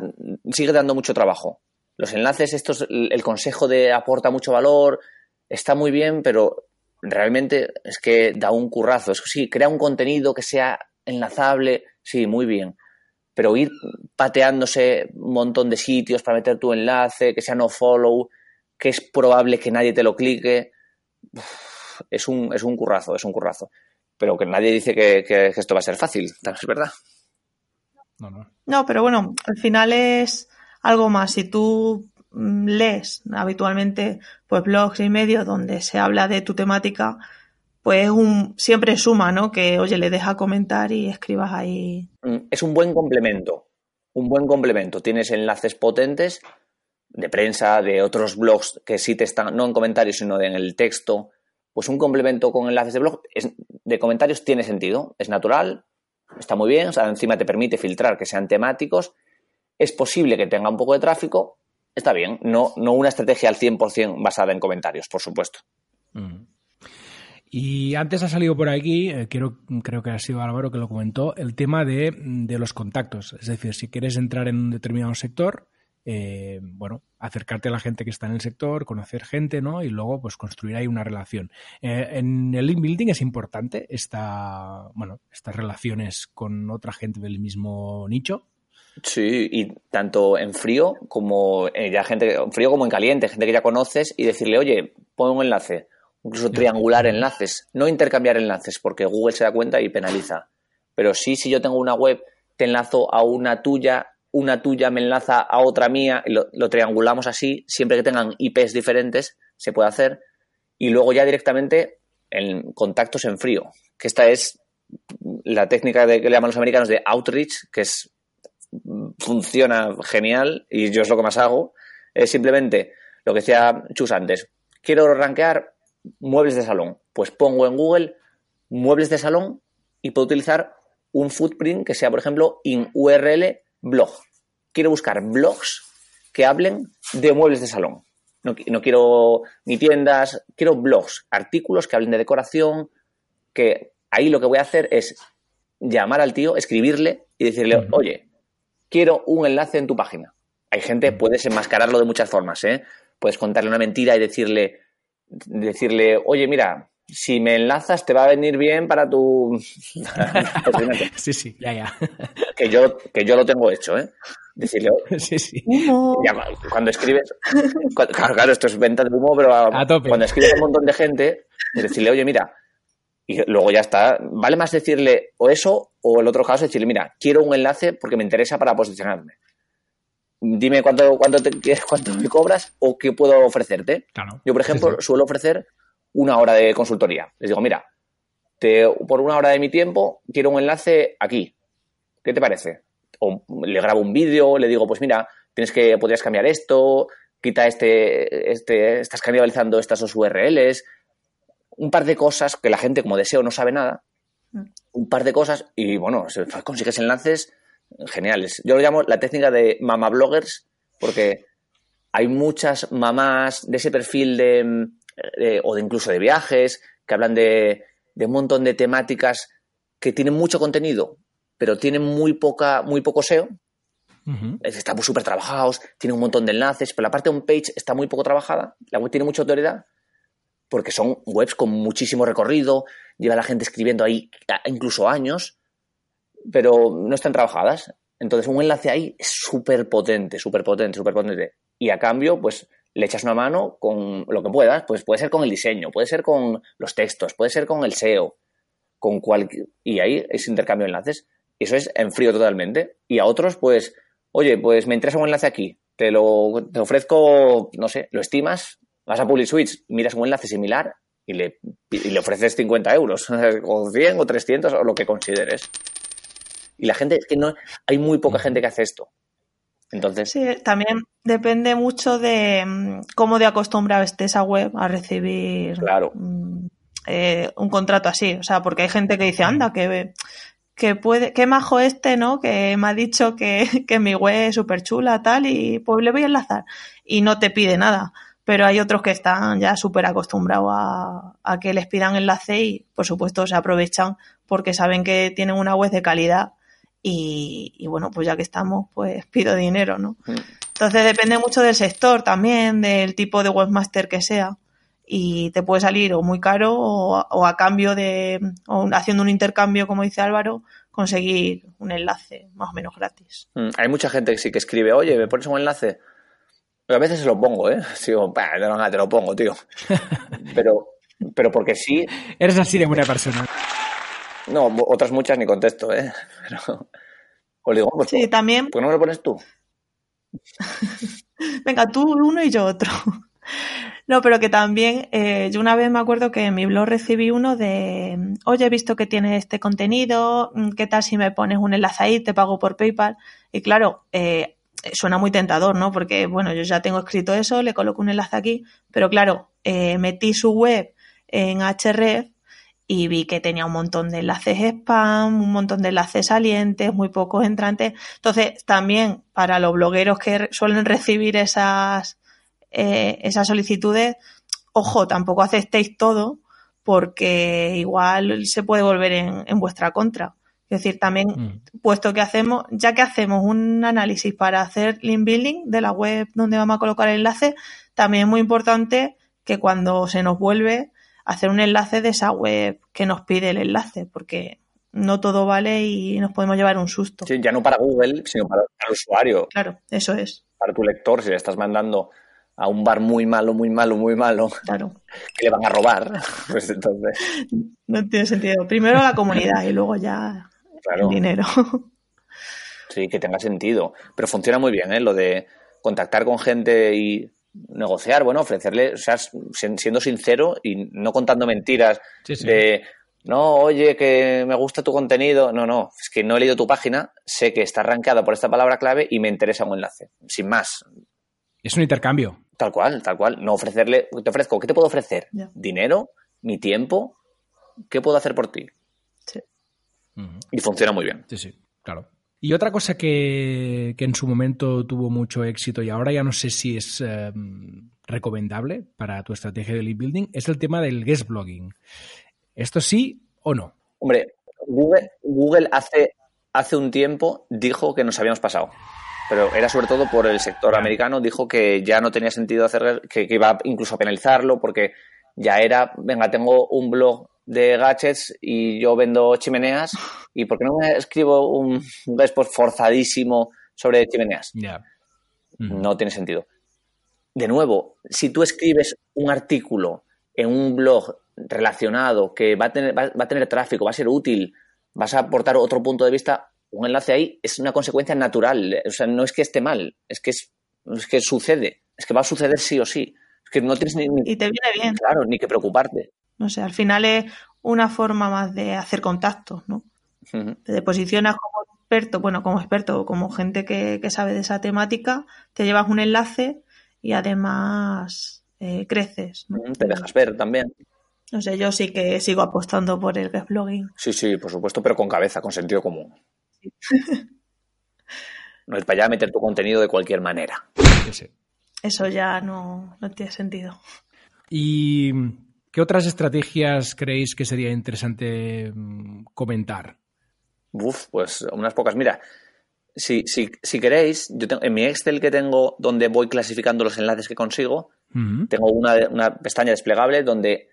sigue dando mucho trabajo. Los enlaces, estos, el consejo de aporta mucho valor, está muy bien, pero realmente es que da un currazo. Es que sí, crea un contenido que sea enlazable, sí, muy bien pero ir pateándose un montón de sitios para meter tu enlace, que sea no follow, que es probable que nadie te lo clique, es un, es un currazo, es un currazo. Pero que nadie dice que, esto va a ser fácil, es verdad. No, no. no, pero bueno, al final es algo más. Si tú mm, lees habitualmente pues blogs y medios donde se habla de tu temática, pues un, siempre suma, ¿no? Que, oye, le deja comentar y escribas ahí. Mm, es un buen complemento, un buen complemento. Tienes enlaces potentes de prensa, de otros blogs que sí te están, no en comentarios, sino en el texto. Pues un complemento con enlaces de blog de comentarios tiene sentido, es natural, está muy bien, o sea, encima te permite filtrar que sean temáticos es posible que tenga un poco de tráfico, está bien, no, no una estrategia al 100% basada en comentarios, por supuesto. Mm. Y antes ha salido por aquí, eh, quiero, creo que ha sido Álvaro que lo comentó, el tema de, los contactos. Es decir, si quieres entrar en un determinado sector, eh, bueno, acercarte a la gente que está en el sector, conocer gente, ¿no? Y luego, pues, construir ahí una relación. Eh, en el link building es importante esta, bueno, estas relaciones con otra gente del mismo nicho. Sí, y tanto en frío como eh, ya gente, en frío como en caliente, gente que ya conoces y decirle, oye, pon un enlace, incluso triangular enlaces, no intercambiar enlaces, porque Google se da cuenta y penaliza. Pero sí, si yo tengo una web, te enlazo a una tuya, una tuya me enlaza a otra mía, y lo, triangulamos así, siempre que tengan IPs diferentes, se puede hacer. Y luego ya directamente en contactos en frío, que esta es la técnica de, que le llaman los americanos de outreach, que es funciona genial y yo es lo que más hago, es simplemente lo que decía Chus antes. Quiero rankear muebles de salón. Pues pongo en Google muebles de salón y puedo utilizar un footprint que sea, por ejemplo, in URL blog. Quiero buscar blogs que hablen de muebles de salón. No, no, quiero ni tiendas, quiero blogs, artículos que hablen de decoración, que ahí lo que voy a hacer es llamar al tío, escribirle y decirle, oye, quiero un enlace en tu página. Hay gente, puedes enmascararlo de muchas formas, ¿eh? Puedes contarle una mentira y decirle, decirle, oye, mira, si me enlazas te va a venir bien para tu... sí, sí, ya, ya. Que yo, que yo lo tengo hecho, ¿eh? Decirle, sí, sí. cuando escribes, claro, claro, esto es venta de humo, pero cuando escribes a un montón de gente, decirle, oye, mira, y luego ya está. Vale más decirle o eso o el otro caso decirle, mira, quiero un enlace porque me interesa para posicionarme. Dime cuánto, cuánto, te, cuánto me cobras o qué puedo ofrecerte. Yo, por ejemplo, suelo ofrecer una hora de consultoría. Les digo, mira, te, por una hora de mi tiempo quiero un enlace aquí. ¿Qué te parece? O le grabo un vídeo, le digo, pues mira, tienes que, podrías cambiar esto, quita este, este, estás canibalizando estas dos URLs, un par de cosas que la gente como deseo no sabe nada, mm. un par de cosas y bueno, consigues enlaces geniales. Yo lo llamo la técnica de mama bloggers porque hay muchas mamás de ese perfil de, o de incluso de viajes que hablan de, de, un montón de temáticas que tienen mucho contenido, pero tienen muy poca, muy poco SEO. Están súper trabajados, tienen un montón de enlaces, pero la parte de un page está muy poco trabajada, la web tiene mucha autoridad porque son webs con muchísimo recorrido, lleva la gente escribiendo ahí incluso años, pero no están trabajadas. Entonces un enlace ahí es súper potente, súper potente, súper potente. Y a cambio, pues le echas una mano con lo que puedas, pues puede ser con el diseño, puede ser con los textos, puede ser con el SEO, con cualquier... Y ahí es intercambio de enlaces. Y eso es en frío totalmente. Y a otros, pues, oye, pues me interesa un enlace aquí, te lo te ofrezco, no sé, lo estimas, vas a PubliSwitch, miras un enlace similar y le, le ofreces 50 euros, o 100 o 300 o lo que consideres. Y la gente, es que no, hay muy poca gente que hace esto. Entonces. Sí, también depende mucho de mm, cómo de acostumbrado esté esa web a recibir claro. Mm, eh, un contrato así. O sea, porque hay gente que dice, anda, que, que puede, qué majo este, ¿no? Que me ha dicho que, que mi web es súper chula, tal, y pues le voy a enlazar. Y no te pide nada pero hay otros que están ya súper acostumbrados a, que les pidan enlace y, por supuesto, se aprovechan porque saben que tienen una web de calidad y, bueno, pues ya que estamos, pues pido dinero, ¿no? Mm. Entonces depende mucho del sector también, del tipo de webmaster que sea y te puede salir o muy caro o, a cambio de, o haciendo un intercambio, como dice Álvaro, conseguir un enlace más o menos gratis. Mm, hay mucha gente que sí que escribe, oye, ¿me pones un enlace? a veces se lo pongo, ¿eh? Digo, te lo pongo, tío. Pero, pero porque sí. Eres así de buena persona. No, otras muchas ni contesto, ¿eh? Pero. O digo, pues, sí, también. ¿por qué no me lo pones tú? Venga, tú uno y yo otro. No, pero que también, eh, yo una vez me acuerdo que en mi blog recibí uno de, oye, he visto que tienes este contenido, mm, ¿qué tal si me pones un enlace ahí, te pago por PayPal? Y claro, eh, suena muy tentador, ¿no? Porque, bueno, yo ya tengo escrito eso, le coloco un enlace aquí, pero claro, eh, metí su web en Href y vi que tenía un montón de enlaces spam, un montón de enlaces salientes, muy pocos entrantes. Entonces, también para los blogueros que suelen recibir esas eh, esas solicitudes, ojo, tampoco aceptéis todo porque igual se puede volver en, vuestra contra. Es decir, también, mm. puesto que hacemos, ya que hacemos un análisis para hacer link building de la web donde vamos a colocar el enlace, también es muy importante que cuando se nos vuelve, hacer un enlace de esa web que nos pide el enlace, porque no todo vale y nos podemos llevar un susto. Sí, ya no para Google, sino para el usuario. Claro, eso es. Para tu lector, si le estás mandando a un bar muy malo, muy malo, muy malo, claro. que le van a robar, pues entonces... No tiene sentido. Primero la comunidad y luego ya el dinero. Sí, que tenga sentido. Pero funciona muy bien, ¿eh? Lo de contactar con gente y negociar, bueno, ofrecerle, o sea, siendo sincero y no contando mentiras de, no, oye, que me gusta tu contenido. No, no, es que no he leído tu página, sé que está arrancada por esta palabra clave y me interesa un enlace. Sin más. Es un intercambio. Tal cual, tal cual. No ofrecerle, te ofrezco, ¿qué te puedo ofrecer? ¿Dinero? ¿Mi tiempo? ¿Qué puedo hacer por ti? Sí. Y funciona muy bien. Sí, sí, claro. Y otra cosa que, en su momento tuvo mucho éxito y ahora ya no sé si es em, recomendable para tu estrategia de lead building es el tema del guest blogging. ¿Esto sí o no? Hombre, Google, Google hace, hace un tiempo dijo que nos habíamos pasado pero era sobre todo por el sector americano, dijo que ya no tenía sentido hacer, que, iba incluso a penalizarlo porque ya era, venga, tengo un blog de gadgets y yo vendo chimeneas y ¿por qué no me escribo un, un forzadísimo sobre chimeneas? No tiene sentido. De nuevo, si tú escribes un artículo en un blog relacionado que va a tener, va a tener tráfico, va a ser útil, vas a aportar otro punto de vista, un enlace ahí es una consecuencia natural. O sea, no es que esté mal, es que, es, que sucede. Es que va a suceder sí o sí. Es que no tienes ni, Y te viene bien. Claro, ni que preocuparte. No sé, al final es una forma más de hacer contactos, ¿no? Te posicionas como experto, bueno, como experto, como gente que, sabe de esa temática, te llevas un enlace y además eh, creces. Te dejas ver también. No sé, yo sí que sigo apostando por el guest blogging. Sí, sí, por supuesto, pero con cabeza, con sentido común. No es para allá meter tu contenido de cualquier manera. Eso ya no, tiene sentido. ¿Y qué otras estrategias creéis que sería interesante mm, comentar? Uf, pues unas pocas. Mira, si, si, queréis, yo tengo, en mi Excel que tengo donde voy clasificando los enlaces que consigo, tengo una, una, pestaña desplegable donde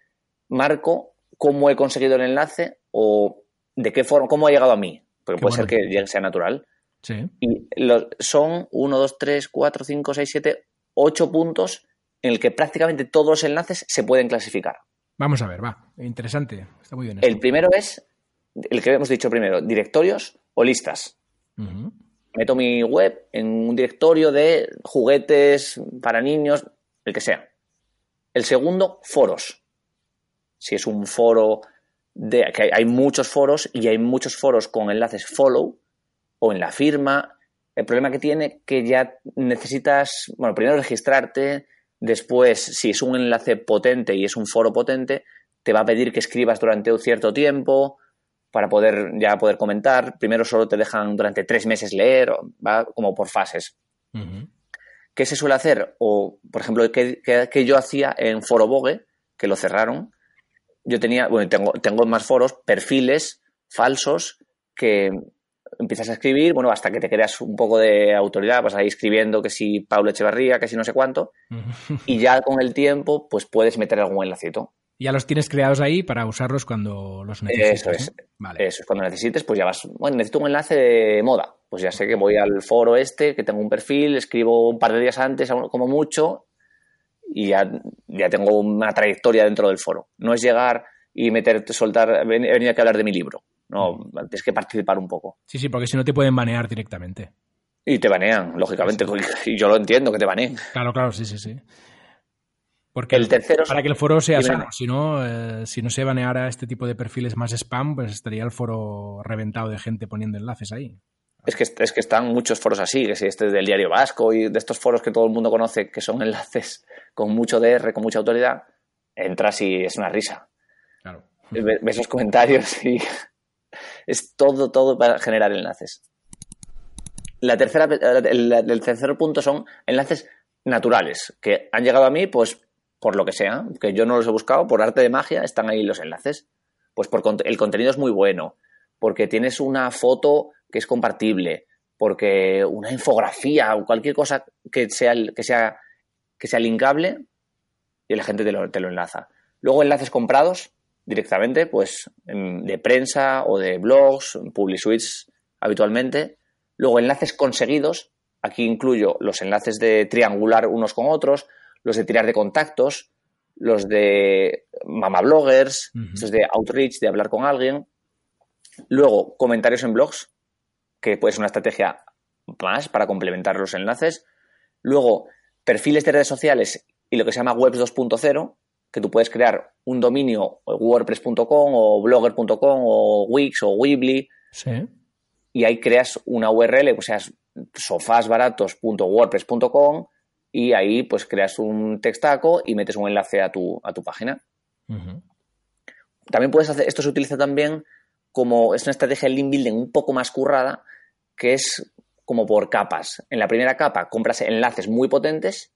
marco cómo he conseguido el enlace o de qué forma, cómo ha llegado a mí porque puede ser que sea natural. Sí. Y son 1, 2, 3, 4, 5, 6, 7, 8 puntos en el que prácticamente todos los enlaces se pueden clasificar. Vamos a ver, va. Interesante. Está muy bien. El primero es, el que hemos dicho primero, directorios o listas. Meto mi web en un directorio de juguetes para niños, el que sea. El segundo, foros. Si es un foro de que hay muchos foros y hay muchos foros con enlaces follow o en la firma. El problema que tiene que ya necesitas, bueno, primero registrarte, después, si es un enlace potente y es un foro potente, te va a pedir que escribas durante un cierto tiempo para poder ya poder comentar. Primero solo te dejan durante tres meses leer, va como por fases. ¿Qué se suele hacer? O, por ejemplo, que, que yo hacía en Foro Bogue, que lo cerraron, yo tenía, bueno, tengo, tengo más foros, perfiles falsos que empiezas a escribir, bueno, hasta que te creas un poco de autoridad, vas ahí escribiendo que si Pablo Echevarría, que si no sé cuánto, y ya con el tiempo, pues puedes meter algún enlacito. Ya los tienes creados ahí para usarlos cuando los necesites. Eso es. Vale. Eso es, cuando necesites, pues ya vas, bueno, necesito un enlace de moda. Pues ya sé que voy al foro este, que tengo un perfil, escribo un par de días antes, como mucho, y ya, ya tengo una trayectoria dentro del foro. No es llegar y meterte, soltar, venir aquí a hablar de mi libro. No, tienes que participar un poco. Sí, sí, porque si no te pueden banear directamente. Y te banean, lógicamente. Y yo lo entiendo que te baneen. Claro, claro, sí, sí, sí. Porque El tercero para que el foro sea sano, si no, eh, si no se baneara este tipo de perfiles más spam, pues estaría el foro reventado de gente poniendo enlaces ahí. Es que, es que están muchos foros así, que si este es del Diario Vasco y de estos foros que todo el mundo conoce, que son enlaces con mucho DR, con mucha autoridad, entras y es una risa. Claro. Ve- Ves los comentarios y es todo, todo para generar enlaces. La tercera, el, tercer punto son enlaces naturales, que han llegado a mí, pues, por lo que sea, que yo no los he buscado, por arte de magia, están ahí los enlaces. Pues por el contenido es muy bueno, porque tienes una foto que es compartible, porque una infografía o cualquier cosa que sea, que sea, que sea linkable y la gente te lo enlaza. Luego enlaces comprados directamente, pues en- de prensa o de blogs, PubliSuites habitualmente. Luego enlaces conseguidos, aquí incluyo los enlaces de triangular unos con otros, los de tirar de contactos, los de mamabloggers, Ujú. estos de outreach, de hablar con alguien. Luego comentarios en blogs, que puede ser una estrategia más para complementar los enlaces. Luego, perfiles de redes sociales y lo que se llama webs 2.0, que tú puedes crear un dominio o wordpress.com o blogger.com o Wix o Weebly Sí. y ahí creas una URL, o sea, sofasbaratos.wordpress.com y ahí pues creas un textaco y metes un enlace a tu, a tu página. También puedes hacer, esto se utiliza también como, es una estrategia de link building un poco más currada, que es como por capas. En la primera capa compras enlaces muy potentes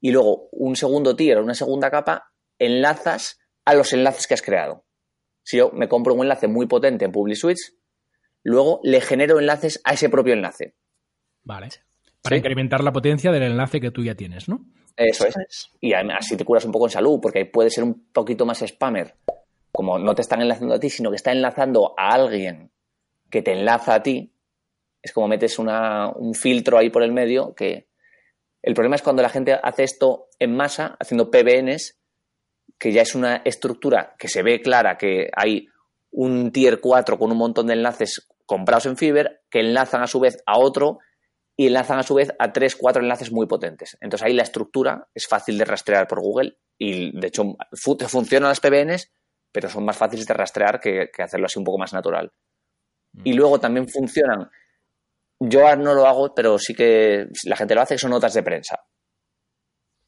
y luego un segundo tier, una segunda capa, enlazas a los enlaces que has creado. Si yo me compro un enlace muy potente en PubliSuites, luego le genero enlaces a ese propio enlace. Vale. Para Sí. incrementar la potencia del enlace que tú ya tienes, ¿no? Eso es. Eso es. Y así te curas un poco en salud, porque ahí puede ser un poquito más spammer. Como no te están enlazando a ti, sino que está enlazando a alguien que te enlaza a ti. Es como metes una- un filtro ahí por el medio que... El problema es cuando la gente hace esto en masa, haciendo PBNs, que ya es una estructura que se ve clara, que hay un tier 4 con un montón de enlaces comprados en Fiverr, que enlazan a su vez a otro y enlazan a su vez a tres, cuatro enlaces muy potentes. Entonces ahí la estructura es fácil de rastrear por Google y de hecho funcionan las PBNs, pero son más fáciles de rastrear que, que hacerlo así un poco más natural. Y luego también funcionan, yo no lo hago, pero sí que la gente lo hace, que son notas de prensa.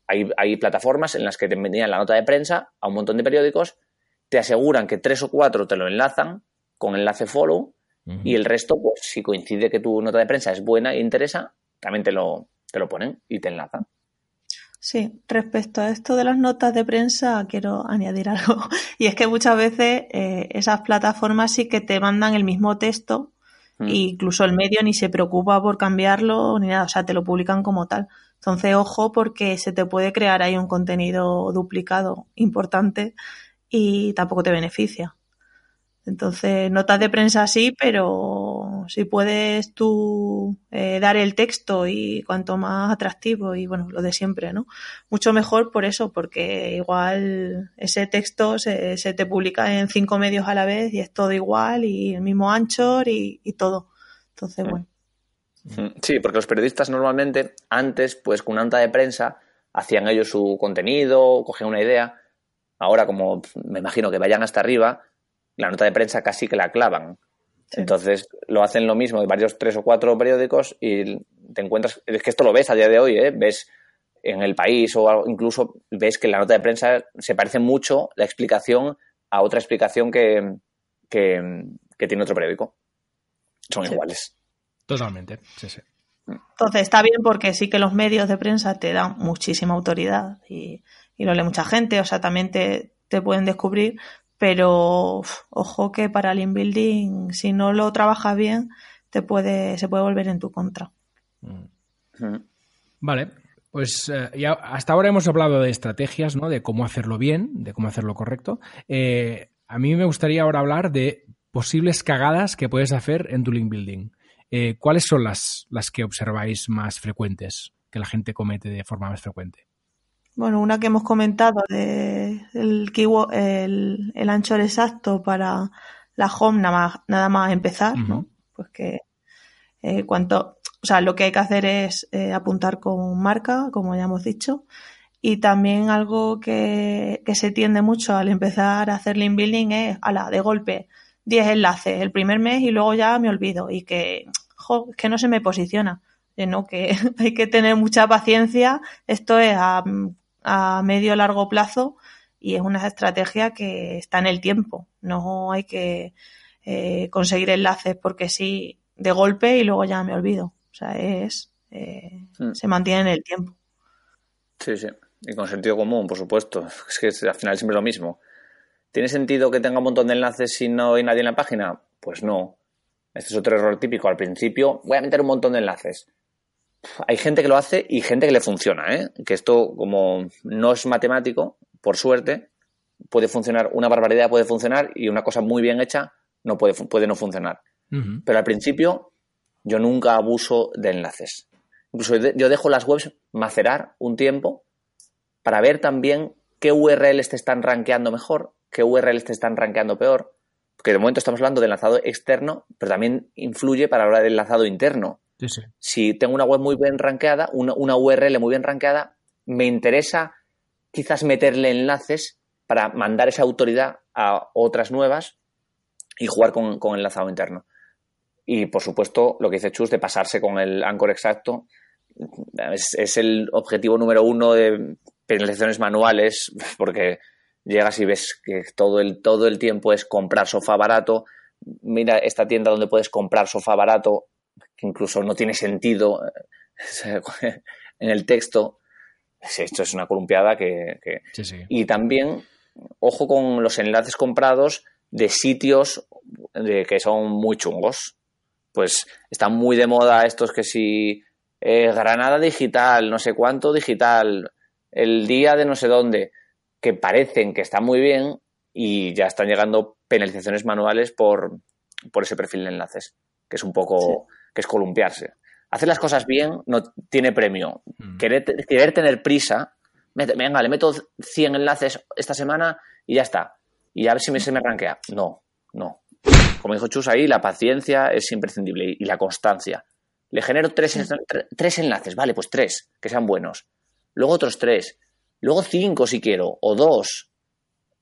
Hay, hay plataformas en las que te envían la nota de prensa a un montón de periódicos, te aseguran que tres o cuatro te lo enlazan con enlace follow y el resto, pues si coincide que tu nota de prensa es buena e interesa, también te lo, te lo ponen y te enlazan. Sí, respecto a esto de las notas de prensa, quiero añadir algo. Y es que muchas veces eh, esas plataformas sí que te mandan el mismo texto, Mm. e incluso el medio ni se preocupa por cambiarlo ni nada, o sea, te lo publican como tal. Entonces, ojo, porque se te puede crear ahí un contenido duplicado importante y tampoco te beneficia. Entonces, notas de prensa sí, pero si puedes tú eh, dar el texto y cuanto más atractivo y bueno, lo de siempre, ¿no? Mucho mejor por eso, porque igual ese texto se, se te publica en cinco medios a la vez y es todo igual y el mismo anchor y, y todo. Entonces, bueno, Sí, porque los periodistas normalmente antes, pues con una nota de prensa, hacían ellos su contenido, cogían una idea. Ahora, como me imagino que vayan hasta arriba, la nota de prensa casi que la clavan. Sí. Entonces lo hacen lo mismo de varios tres o cuatro periódicos y te encuentras, es que esto lo ves a día de hoy, ¿eh? ves en el país o incluso ves que la nota de prensa se parece mucho la explicación a otra explicación que, que, que tiene otro periódico. Son Sí. iguales. Totalmente, sí, sí. Entonces está bien porque sí que los medios de prensa te dan muchísima autoridad y, y lo lee mucha gente, o sea, también te, te pueden descubrir, pero uf, ojo que para el inbuilding, si no lo trabajas bien, te puede, se puede volver en tu contra. Mm. Vale, pues eh, ya hasta ahora hemos hablado de estrategias, ¿no? De cómo hacerlo bien, de cómo hacerlo correcto. Eh, a mí me gustaría ahora hablar de posibles cagadas que puedes hacer en tu link building. Eh, ¿Cuáles son las, las que observáis más frecuentes, que la gente comete de forma más frecuente? Bueno, una que hemos comentado de el, el, el anchor exacto para la home nada más, nada más empezar, ¿no? Pues que eh, cuanto, o sea, lo que hay que hacer es eh, apuntar con marca, como ya hemos dicho, y también algo que, que, se tiende mucho al empezar a hacer link building es, ala, de golpe, 10 enlaces el primer mes y luego ya me olvido y que, jo, que no se me posiciona. ¿no? Que hay que tener mucha paciencia. Esto es a, a medio largo plazo y es una estrategia que está en el tiempo. No hay que eh, conseguir enlaces porque sí de golpe y luego ya me olvido. O sea, es eh, hmm. se mantiene en el tiempo. Sí, sí. Y con sentido común, por supuesto. Es que al final siempre lo mismo. ¿Tiene sentido que tenga un montón de enlaces si no hay nadie en la página? Pues no. Este es otro error típico. Al principio voy a meter un montón de enlaces. Hay gente que lo hace y gente que le funciona, ¿eh? Que esto, como no es matemático, por suerte, puede funcionar, una barbaridad puede funcionar y una cosa muy bien hecha no puede, puede no funcionar. Pero al principio yo nunca abuso de enlaces. Incluso yo dejo las webs macerar un tiempo para ver también qué URLs te están rankeando mejor, qué URLs te están rankeando peor. Porque de momento estamos hablando de enlazado externo, pero también influye para la hora del enlazado interno. Si tengo una web muy bien rankeada, una, una, URL muy bien rankeada, me interesa quizás meterle enlaces para mandar esa autoridad a otras nuevas y jugar con, con enlazado interno. Y por supuesto, lo que dice Chus de pasarse con el anchor exacto es, es el objetivo número uno de penalizaciones manuales, porque llegas y ves que todo el, todo el tiempo es comprar sofá barato. Mira esta tienda donde puedes comprar sofá barato, que incluso no tiene sentido en el texto. Esto es una columpiada que. Y también, ojo con los enlaces comprados de sitios de, que son muy chungos. Pues están muy de moda estos que si eh, Granada digital, no sé cuánto digital, el día de no sé dónde, que parecen que están muy bien y ya están llegando penalizaciones manuales por, por ese perfil de enlaces, que es un poco, que es columpiarse. Hacer las cosas bien no tiene premio. Mm. Querer, querer, tener prisa, venga, le meto 100 enlaces esta semana y ya está. Y a ver si me, se me arranquea. No, no. Como dijo Chus ahí, la paciencia es imprescindible y la constancia. Le genero tres, tres enlaces, vale, pues tres, que sean buenos luego otros tres, luego cinco si quiero, o dos.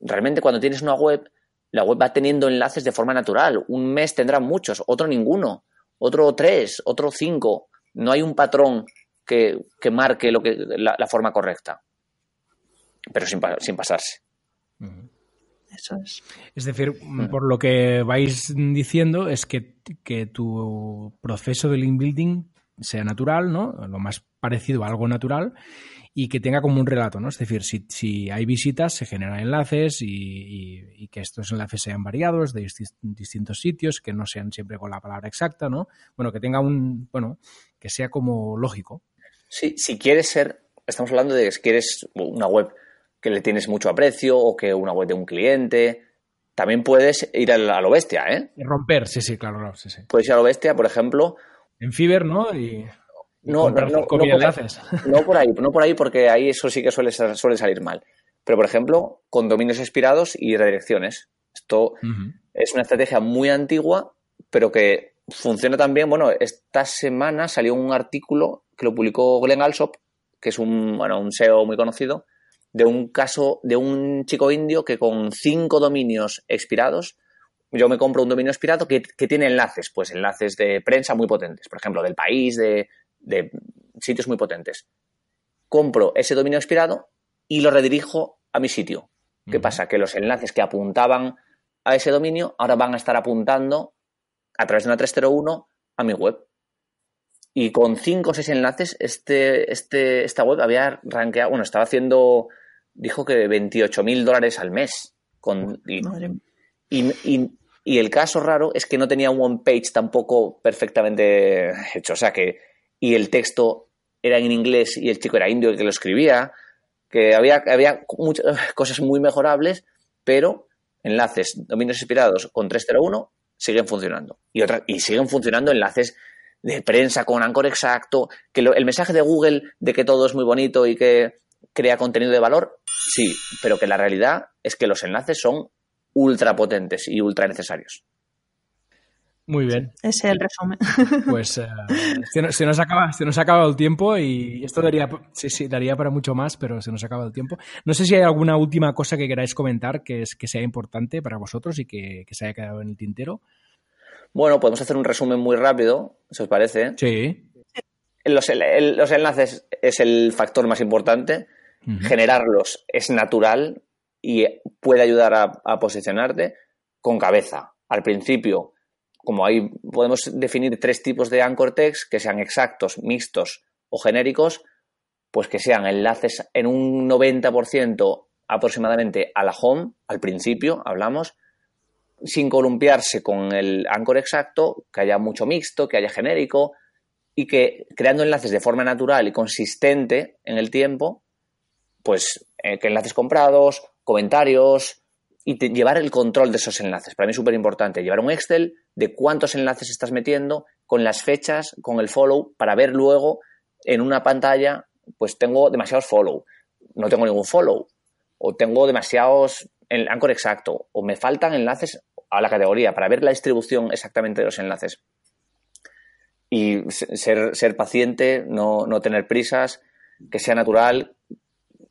Realmente cuando tienes una web, la web va teniendo enlaces de forma natural. Un mes tendrá muchos, otro ninguno, otro tres, otro cinco. No hay un patrón que, marque lo que, la, forma correcta, pero sin, sin pasarse. Eso es. Es decir, por lo que vais diciendo, es que, que tu proceso de link building sea natural, ¿no? Lo más parecido a algo natural y que tenga como un relato, ¿no? Es decir, si, si hay visitas, se generan enlaces y, que estos enlaces sean variados de distintos sitios, que no sean siempre con la palabra exacta, ¿no? Bueno, que tenga un, bueno, que sea como lógico. Sí, si quieres ser, estamos hablando de si quieres una web que le tienes mucho aprecio o que una web de un cliente, también puedes ir a, lo bestia, ¿eh? romper, sí, sí, claro, sí, sí. Puedes ir a lo bestia, por ejemplo. En Fiverr, ¿no? Y... No, no, no, por ahí, no por ahí, porque ahí eso sí que suele, suele salir mal. Pero, por ejemplo, con dominios expirados y redirecciones. Esto es una estrategia muy antigua, pero que funciona también. Bueno, esta semana salió un artículo que lo publicó Glenn Alsop, que es un, bueno, un SEO muy conocido, de un caso de un chico indio que con cinco dominios expirados, yo me compro un dominio expirado que, que tiene enlaces, pues enlaces de prensa muy potentes, por ejemplo, del país, de, de sitios muy potentes. Compro ese dominio expirado y lo redirijo a mi sitio. ¿Qué pasa? Que los enlaces que apuntaban a ese dominio ahora van a estar apuntando a través de una 301 a mi web. Y con 5 o 6 enlaces, este, este, esta web había rankeado, bueno, estaba haciendo, dijo que 28 mil dólares al mes. Con, y, y, el caso raro es que no tenía un one page tampoco perfectamente hecho. O sea que y el texto era en inglés y el chico era indio el que lo escribía, que había, había muchas cosas muy mejorables, pero enlaces, dominios inspirados con 301 siguen funcionando. Y, otra, y siguen funcionando enlaces de prensa con Anchor exacto, que el mensaje de Google de que todo es muy bonito y que crea contenido de valor, sí, pero que la realidad es que los enlaces son ultra potentes y ultra necesarios. Muy bien. Ese es el resumen. Pues eh, se, nos, se, nos acaba, se nos ha acabado el tiempo y esto daría, sí, sí, daría para mucho más, pero se nos acaba el tiempo. No sé si hay alguna última cosa que queráis comentar que, es, que sea importante para vosotros y que, que se haya quedado en el tintero. Bueno, podemos hacer un resumen muy rápido, si os parece. Sí. Los, el, los enlaces es el factor más importante. Uh -huh. Generarlos es natural y puede ayudar a, a posicionarte con cabeza. Al principio, como ahí podemos definir tres tipos de anchor text, que sean exactos, mixtos o genéricos, pues que sean enlaces en un 90% aproximadamente a la home, al principio hablamos, sin columpiarse con el anchor exacto, que haya mucho mixto, que haya genérico y que creando enlaces de forma natural y consistente en el tiempo, pues eh, que enlaces comprados, comentarios, y te, llevar el control de esos enlaces. Para mí es súper importante llevar un Excel de cuántos enlaces estás metiendo, con las fechas, con el follow, para ver luego en una pantalla, pues tengo demasiados follow, no tengo ningún follow, o tengo demasiados en Anchor exacto, o me faltan enlaces a la categoría para ver la distribución exactamente de los enlaces. Y ser, ser paciente, no, no tener prisas, que sea natural,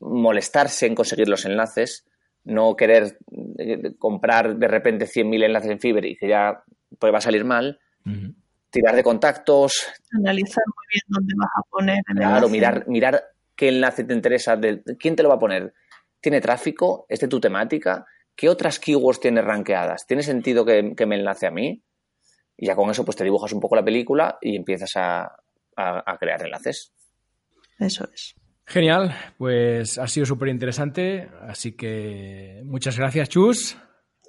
molestarse en conseguir los enlaces, no querer eh, comprar de repente 100.000 enlaces en Fiverr y que ya pues va a salir mal. Uh -huh. Tirar de contactos. Analizar muy bien dónde vas a poner el Claro, enlace. mirar, mirar qué enlace te interesa, de, quién te lo va a poner. ¿Tiene tráfico? ¿Es de tu temática? ¿Qué otras keywords tiene rankeadas? ¿Tiene sentido que, que me enlace a mí? Y ya con eso pues te dibujas un poco la película y empiezas a, a, a crear enlaces. Eso es. Genial, pues ha sido súper interesante, así que muchas gracias Chus.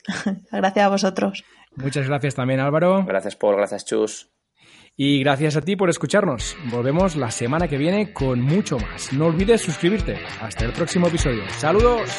gracias a vosotros. Muchas gracias también Álvaro. Gracias Paul, gracias Chus. Y gracias a ti por escucharnos. Volvemos la semana que viene con mucho más. No olvides suscribirte. Hasta el próximo episodio. Saludos.